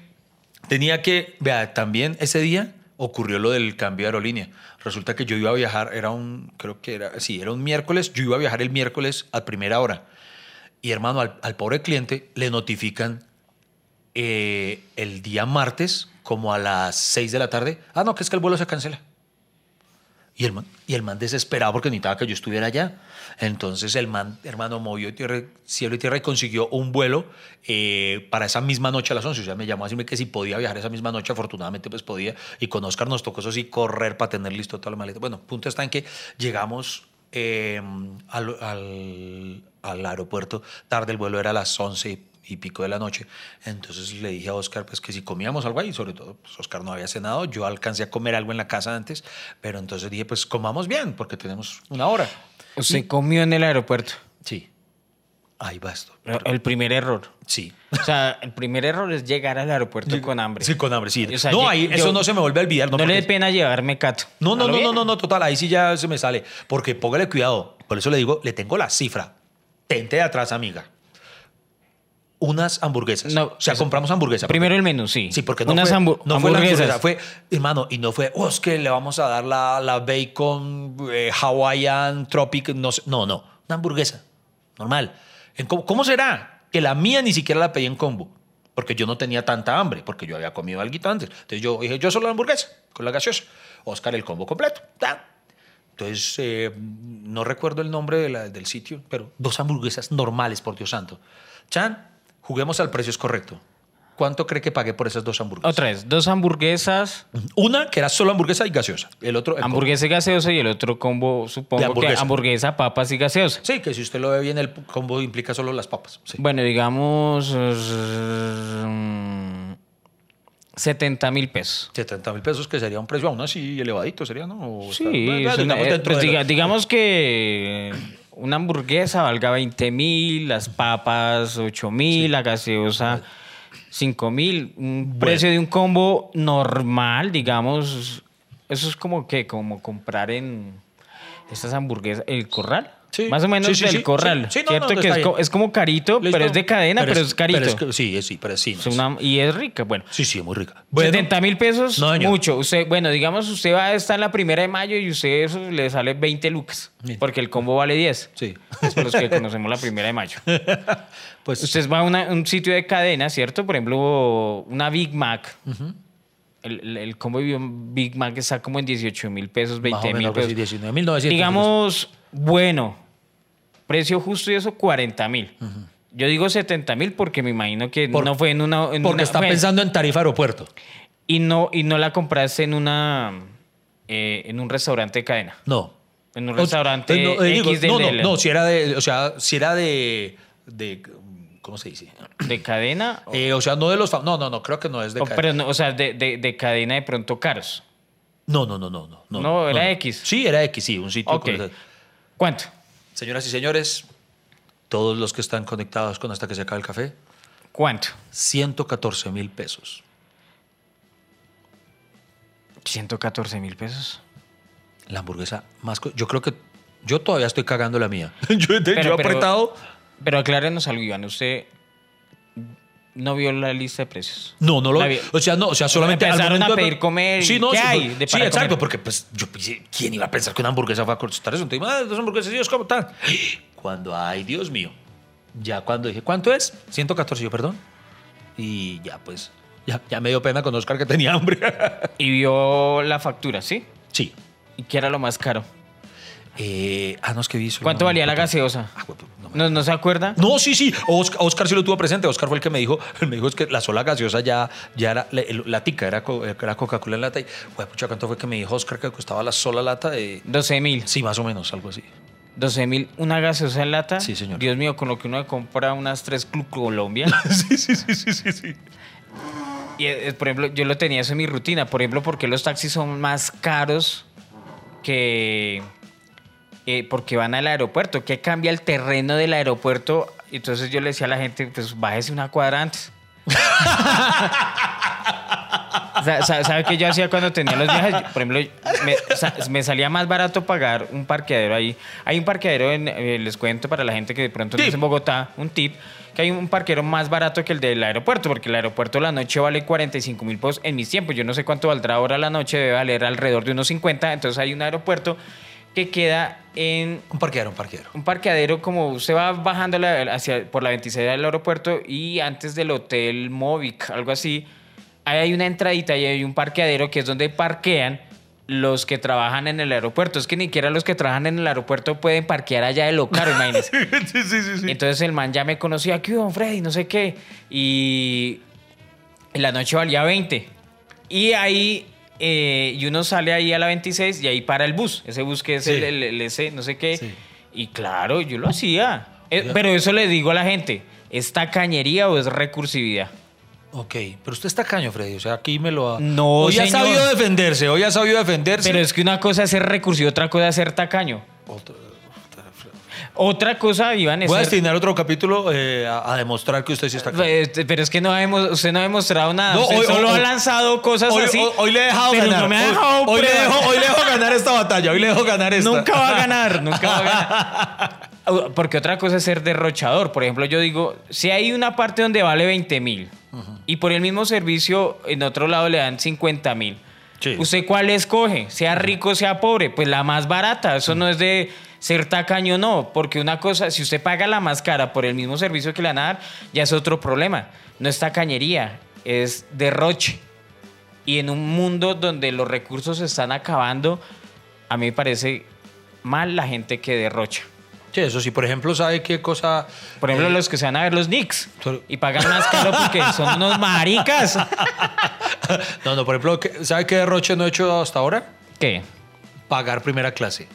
tenía que, vea, también ese día ocurrió lo del cambio de aerolínea. Resulta que yo iba a viajar, era un, creo que era, sí, era un miércoles, yo iba a viajar el miércoles a primera hora. Y hermano, al, al pobre cliente le notifican eh, el día martes, como a las 6 de la tarde, ah, no, que es que el vuelo se cancela. Y el, man, y el man desesperado porque necesitaba que yo estuviera allá. Entonces el man, hermano, movió cielo y tierra y consiguió un vuelo eh, para esa misma noche a las 11. O sea, me llamó a decirme que si podía viajar esa misma noche. Afortunadamente, pues podía. Y con Oscar nos tocó eso correr para tener listo toda la maleta. Bueno, punto está en que llegamos eh, al, al, al aeropuerto tarde. El vuelo era a las 11 y y pico de la noche. Entonces le dije a Oscar pues que si comíamos algo ahí, sobre todo pues Oscar no había cenado, yo alcancé a comer algo en la casa antes, pero entonces dije pues comamos bien porque tenemos una hora. Usted comió en el aeropuerto. Sí. Ahí va esto. El primer error. Sí. O sea, el primer error es llegar al aeropuerto con hambre. Sí, con hambre, sí. O sea, no, yo- ahí eso yo- no se me vuelve a olvidar. No, No, le dé pena llevarme cato. no, no, ¿A lo no, no, no, no, total, ahí sí ya se me sale. Porque póngale cuidado. Por eso le digo, le tengo la cifra. Tente de atrás, amiga. Unas hamburguesas. No, o sea, eso- compramos hamburguesas. Primero el menú, sí. Sí, porque no, Unas fue, no fue la hamburguesa, fue, hermano, y no fue, oh, es que le vamos a dar la, la bacon eh, Hawaiian Tropic, no sé. No, no, una hamburguesa, normal. ¿Cómo, cómo será? Que la mía ni siquiera la pedí en combo, porque yo no tenía tanta hambre, porque yo había comido algo antes. Entonces yo dije, yo solo la hamburguesa, con la gaseosa. Oscar, el combo completo. Entonces, eh, no recuerdo el nombre de la- del sitio, pero dos hamburguesas normales, por Dios santo. Chan, juguemos al precio es correcto. ¿Cuánto cree que pagué por esas dos hamburguesas? Otra vez, dos hamburguesas, Una que era solo hamburguesa y gaseosa. El otro. el hamburguesa y gaseosa y el otro combo, supongo De que hamburguesa. hamburguesa, papas y gaseosa. Sí, que si usted lo ve bien, el combo implica solo las papas. Sí. Bueno, digamos mm, 70 mil pesos. 70 mil pesos, que sería un precio aún así elevadito, sería, ¿no? O Sí, está- una- eh, pues digamos que una hamburguesa valga 20 mil, las papas 8 mil, la gaseosa 5 mil. Un precio de un combo normal, digamos, eso es como que, como comprar en estas hamburguesas, el corral. Sí. Más o menos Sí, sí, del corral. sí. Sí, no, ¿Cierto? no, que es, co- es como carito, Listo. pero es de cadena, pero, es, carito. pero es que- sí, sí, pero sí. no Es es- una- y es rica, bueno. Sí, sí, es muy rica. Bueno, 70 mil pesos, mucho. Usted, bueno, digamos, usted va a estar en la primera de mayo y usted eso le sale 20 lucas, porque el combo vale 10. Sí. Es por los que conocemos la primera de mayo. Pues Usted va a una- un sitio de cadena, ¿cierto? Por ejemplo, una Big Mac. el, el- el combo de Big Mac está como en 18 mil pesos, más 20 o mil pesos. pues, 19.900. Digamos, bueno, precio justo y eso, 40 mil. Yo digo 70 mil porque me imagino que Por- no fue en una... en Porque una- está fue- pensando en tarifa aeropuerto. y no, y no la compraste en una eh, en un restaurante de cadena. No. En un O- restaurante no, eh, digo, X del- no, no, no, si era de, o sea, si era de, de ¿cómo se dice? de cadena. o- Eh, o sea, no de los, no, no, no, creo que no es de o, cadena. pero no, o sea, de, de- de cadena de pronto caros. No, no, no, no, no. No, No, era X. Sí, era X, sí, un sitio. Con- ¿Cuánto? Señoras y señores, todos los que están conectados con hasta que se acabe el café, ¿Cuánto? 114 mil pesos. 114 mil pesos. La hamburguesa más, yo creo que yo todavía estoy cagando la mía. yo he, Pero- pero- apretado. Pero aclárenos algo, Iván. Usted no vio la lista de precios. No, no lo. La vi- O sea, no, o sea, solamente. Empezaron a momento de- pedir comer Sí, no, ¿qué sí, hay pues, de sí, exacto, comer? porque pues yo pensé, ¿quién iba a pensar que una hamburguesa va a costar eso? Entonces, ah, dos hamburguesas, Dios, ¿cómo están? Cuando, ay, Dios mío. Ya cuando dije, ¿cuánto es? 114, yo, perdón. Y ya, pues, ya, ya me dio pena con Oscar que tenía hambre. Y vio la factura, ¿sí? sí. ¿Y qué era lo más caro? Eh, ah, no, es que vi. ¿Cuánto valía la gaseosa? Ah, güey, no me- ¿No, ¿No se acuerda? No, sí, sí. Oscar, Oscar sí lo tuvo presente. Oscar fue el que me dijo, me dijo es que la sola gaseosa ya, ya era, la, tica era, co- era Coca-Cola en lata. Y, güey, pucha, ¿cuánto fue que me dijo Oscar que costaba la sola lata de... 12 mil. Sí, más o menos, algo así. 12 mil, una gaseosa en lata. Sí, señor. Dios mío, con lo que uno compra unas tres Club Colombia. sí, sí, sí, sí, sí, sí. Y, eh, por ejemplo, yo lo tenía eso en mi rutina. Por ejemplo, porque los taxis son más caros que... eh, porque van al aeropuerto. ¿Qué cambia el terreno del aeropuerto? Entonces yo le decía a la gente, pues bájese una cuadra antes. Sa- sa- ¿Sabe qué yo hacía cuando tenía los viajes? Yo, Por ejemplo, me, sa- me salía más barato pagar un parqueadero ahí. Hay un parqueadero, en, eh, les cuento para la gente que de pronto no es en Bogotá, un tip, que hay un parqueadero más barato que el del aeropuerto, porque el aeropuerto la noche vale 45 mil pesos en mis tiempos. Yo no sé cuánto valdrá ahora la noche, debe valer alrededor de unos 50. Entonces hay un aeropuerto que queda en Un parqueadero, un parqueadero. un parqueadero como usted va bajando la- hacia, por la 26 del aeropuerto y antes del hotel Movic, algo así, ahí hay una entradita y hay un parqueadero que es donde parquean los que trabajan en el aeropuerto. Es que ni siquiera los que trabajan en el aeropuerto pueden parquear allá de lo caro, imagínense. sí, sí, sí, sí. Entonces el man ya me conocía, ¿qué hubo, Freddy? No sé qué. Y en la noche valía 20. Y ahí, eh, y uno sale ahí a la 26 y ahí para el bus. Ese bus que es Sí. el, el- el ese, no sé qué. Sí. Y claro, yo lo hacía. Eh, pero eso le digo a la gente, ¿es tacañería o es recursividad? Ok, pero usted está caño, Freddy. O sea, aquí me lo ha. No, Hoy ha sabido defenderse, hoy ha sabido defenderse. Pero es que una cosa es ser recursivo, otra cosa es ser tacaño. Otra- Otra cosa, Iván, es Voy a destinar otro capítulo eh, a, a demostrar que usted sí está caño. Este, Pero es que no hemos, usted no ha demostrado nada. No, usted hoy- solo hoy- ha lanzado cosas Hoy, así. hoy- le he dejado pero ganar. no me ha Hoy- dejado hoy, le dejo, hoy le dejo ganar esta batalla. Hoy le dejo ganar esta. Nunca va a ganar, nunca va a ganar. Porque otra cosa es ser derrochador. Por ejemplo, yo digo, si hay una parte donde vale 20 mil y por el mismo servicio en otro lado le dan 50 mil. Sí. ¿Usted cuál escoge? Sea rico, sea pobre. Pues la más barata. Eso no es de ser tacaño, no. Porque una cosa, si usted paga la más cara por el mismo servicio que le van a dar, ya es otro problema. No es tacañería, es derroche. Y en un mundo donde los recursos se están acabando, a mí me parece mal la gente que derrocha. Sí, eso sí. Por ejemplo, ¿sabe qué cosa? Por ejemplo, Eh, los que se van a ver los Knicks y pagan más caro porque son unos maricas. No, no, por ejemplo, ¿qué- ¿sabe qué derroche no he hecho hasta ahora? ¿Qué? Pagar primera clase.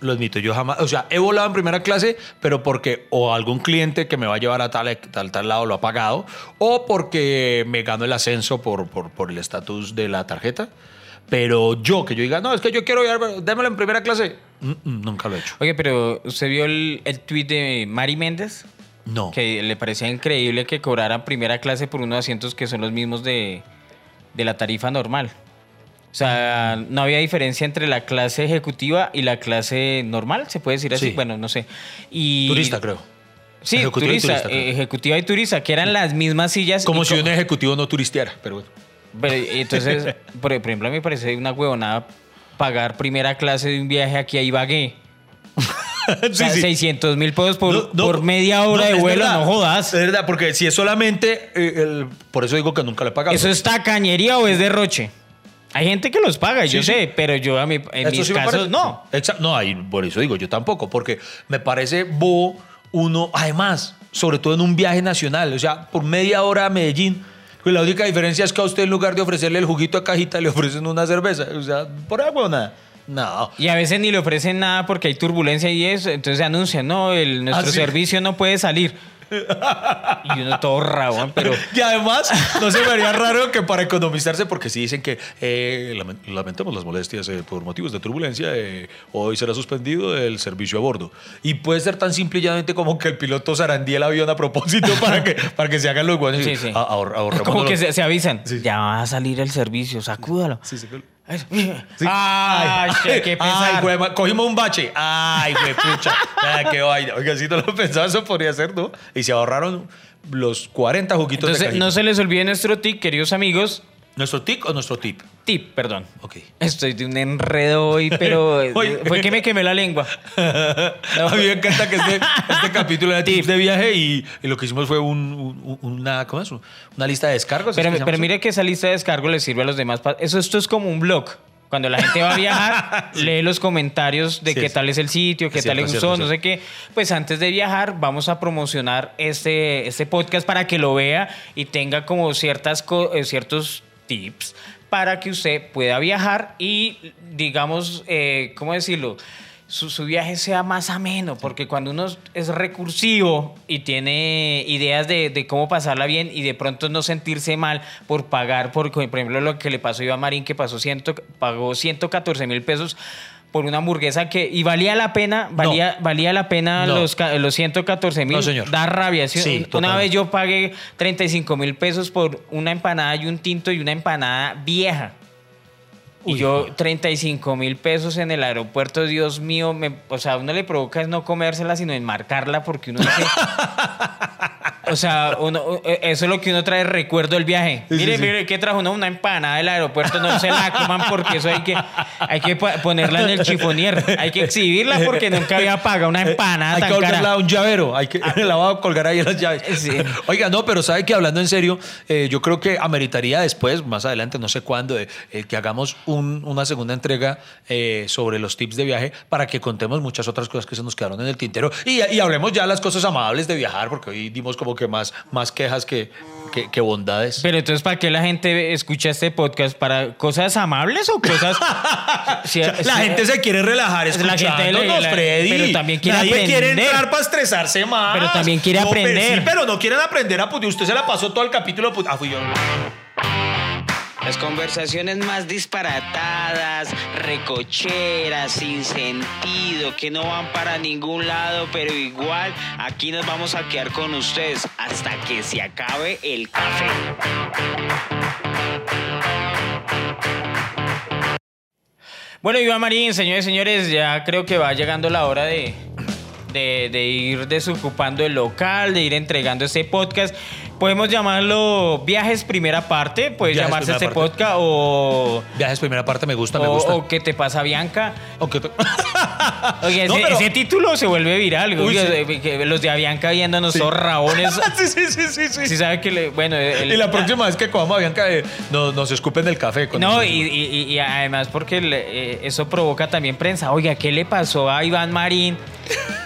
Lo admito, yo jamás, o sea, he volado en primera clase, pero porque o algún cliente que me va a llevar a tal, tal, tal lado lo ha pagado, o porque me gano el ascenso por, por, por el estatus de la tarjeta. Pero yo, que yo diga, no, es que yo quiero viajar, démelo en primera clase, Mm, mm, nunca lo he hecho. Oye, pero ¿usted vio el, el tweet de Mari Méndez? No. Que le parecía increíble que cobraran primera clase por unos asientos que son los mismos de, de la tarifa normal. O sea, no había diferencia entre la clase ejecutiva y la clase normal, se puede decir así. Sí. Bueno, no sé. Y, Turista, creo. Sí, Ejecutiva y turista, turista, creo. eh, ejecutiva y turista, que eran las mismas sillas. Como y si un ejecutivo no turisteara, pero bueno. Pero, entonces, por, por ejemplo, a mí me parece una huevonada pagar primera clase de un viaje aquí a Ibagué. O sea, 600 mil pesos por, No, no, por media hora no, de vuelo, verdad. no jodas. Es verdad, porque si es solamente. eh, el- por eso digo que nunca le he pagado. ¿Eso es tacañería o es derroche? Hay gente que los paga, yo Sí, sí. sé, pero yo a mi- en mis sí casos no. Exa- no, ahí, por eso digo, yo tampoco, porque me parece bobo uno, además, sobre todo en un viaje nacional, o sea, por media hora a Medellín. Pues la única diferencia es que a usted en lugar de ofrecerle el juguito a cajita le ofrecen una cerveza. O sea, por agua o nada. No. Y a veces ni le ofrecen nada porque hay turbulencia y eso, entonces anuncian, no, el, nuestro Ah, sí. servicio no puede salir. Y uno todo rabón, pero... Y además, no se me haría raro que para economizarse, porque sí dicen que eh, lamen- lamentamos las molestias eh, por motivos de turbulencia, eh, hoy será suspendido el servicio a bordo. Y puede ser tan simple y llanamente como que el piloto zarandee el avión a propósito para que, para que se hagan los guanes. Sí, sí. Como que se, se avisan, Sí. ya va a salir el servicio, sacúdalo. Sí, sí, Ay, qué, qué Ay, pesar. güey, cogimos un bache. Ay, güey, pucha. Ay, qué vaina. Oiga, si no lo pensaba, eso podría ser, ¿no? Y se ahorraron los 40 juguitos de Entonces, cajita. no se les olvide nuestro tip, queridos amigos. ¿Nuestro tic o nuestro tip? Tip, perdón. Ok. Estoy de un enredo hoy, pero Oye. fue que me quemé la lengua. a mí me encanta que este, este capítulo era tips de viaje y, y lo que hicimos fue un- un- una, ¿cómo es? Una lista de descargos. ¿es Pero, que mire que esa lista de descargo le sirve a los demás. Eso esto es como un blog. Cuando la gente va a viajar, lee los comentarios de Sí, qué tal es el sitio, qué es tal le cierto, gustó, es cierto, no sé qué. Pues antes de viajar, vamos a promocionar este, este podcast para que lo vea y tenga como ciertas eh, ciertos tips para que usted pueda viajar y, digamos, eh, ¿cómo decirlo? su, viaje sea más ameno, porque cuando uno es recursivo y tiene ideas de, de cómo pasarla bien y de pronto no sentirse mal por pagar, por, por ejemplo, lo que le pasó a Iván Marín, que pasó ciento, pagó 114 mil pesos por una hamburguesa que y valía la pena valía valía la pena No. los, los 114 mil No, señor. da rabia ¿sí? Sí, una totalmente. vez yo pagué 35 mil pesos por una empanada y un tinto y una empanada vieja y yo 35 mil pesos en el aeropuerto, Dios mío, me, o sea, a uno le provoca es no comérsela, sino enmarcarla porque uno dice... o sea, uno- eh, eso es lo que uno trae de recuerdo del viaje. Sí, mire, sí. mire, ¿qué trajo uno? Una empanada del aeropuerto, no se la coman porque eso hay que, hay que ponerla en el chifonier. Hay que exhibirla porque nunca había pagado una empanada hay tan que colgarla a un llavero, hay que la va a colgar ahí en las llaves. Sí. Oiga, no, pero sabe que hablando en serio, eh, yo creo que ameritaría después, más adelante, no sé cuándo, eh, eh, que hagamos un- una segunda entrega eh, sobre los tips de viaje para que contemos muchas otras cosas que se nos quedaron en el tintero y, y hablemos ya las cosas amables de viajar, porque hoy dimos como que más, más quejas que, que, que bondades. Pero entonces, ¿para qué la gente escucha este podcast? ¿Para cosas amables o cosas...? Si- la si- gente se quiere relajar La gente le- la- Freddy. pero también quiere Nadie quiere aprender. entrar para estresarse más. Pero también quiere No, pero aprender. sí, pero no quieren aprender a putear. Usted se la pasó todo el capítulo. put- Ah, fui yo. Las conversaciones más disparatadas, recocheras, sin sentido, que no van para ningún lado, pero igual aquí nos vamos a quedar con ustedes hasta que se acabe el café. Bueno, Iván Marín, señores y señores, ya creo que va llegando la hora de, de, de ir desocupando el local, de ir entregando este podcast. Podemos llamarlo Viajes Primera Parte, puede Viajes llamarse este Parte. podcast o, Viajes primera parte me gusta, me o, gusta. o ¿Qué te pasa, Bianca? O que te- Oye, No, ese, pero- ese título se vuelve viral. Uy, sí. los de Avianca viéndonos Sí. todos rabones. sí, sí, sí, sí, sí. Si sabe que le, bueno, el- y la próxima vez que comamos a Bianca, eh, nos, nos escupen del café. No, y, y- y- y además porque le- eh, eso provoca también prensa. Oiga, ¿qué le pasó a Iván Marín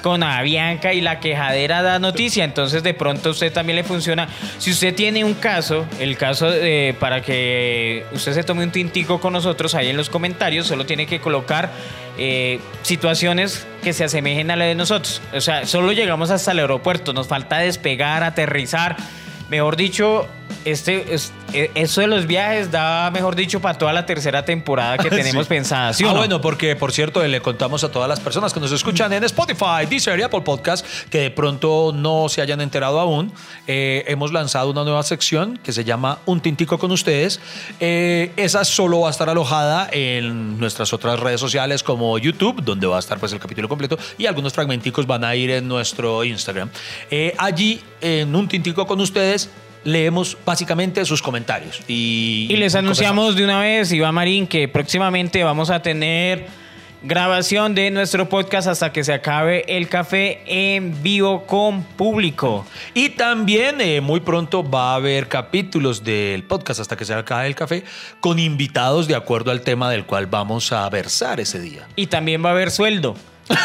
con Avianca y la quejadera da noticia? Entonces de pronto usted también le funciona. Si usted tiene un caso, el caso de, para que usted se tome un tintico con nosotros ahí en los comentarios, solo tiene que colocar eh, situaciones que se asemejen a la de nosotros. O sea, solo llegamos hasta el aeropuerto, nos falta despegar, aterrizar. Mejor dicho, este, es- eh, eso de los viajes da, mejor dicho, para toda la tercera temporada que tenemos Sí. pensada. ¿sí ah, no? bueno, porque por cierto, le contamos a todas las personas que nos escuchan en Spotify, Deezer y Apple Podcast que de pronto no se hayan enterado aún. eh, hemos lanzado una nueva sección que se llama Un Tintico con ustedes. Eh, esa solo va a estar alojada en nuestras otras redes sociales como YouTube, donde va a estar pues el capítulo completo y algunos fragmenticos van a ir en nuestro Instagram. Eh, allí, en Un Tintico con ustedes, leemos básicamente sus comentarios. Y, Y les anunciamos de una vez, Iván Marín, que próximamente vamos a tener grabación de nuestro podcast hasta que se acabe el café en vivo con público. Y también eh, muy pronto va a haber capítulos del podcast hasta que se acabe el café con invitados de acuerdo al tema del cual vamos a versar ese día. Y también va a haber sueldo.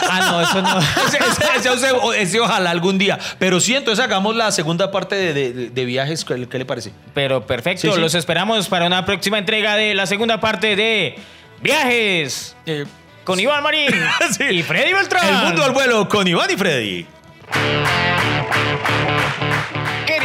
Ah, no, eso no. ese, ese- ese- ese ojalá algún día. Pero sí, entonces hagamos la segunda parte de, de- de viajes. ¿Qué, qué le parece? Pero perfecto, Sí, sí. los esperamos para una próxima entrega de la segunda parte de Viajes Eh, con Iván Marín Sí. y Freddy Beltrán. el mundo al vuelo con Iván y Freddy.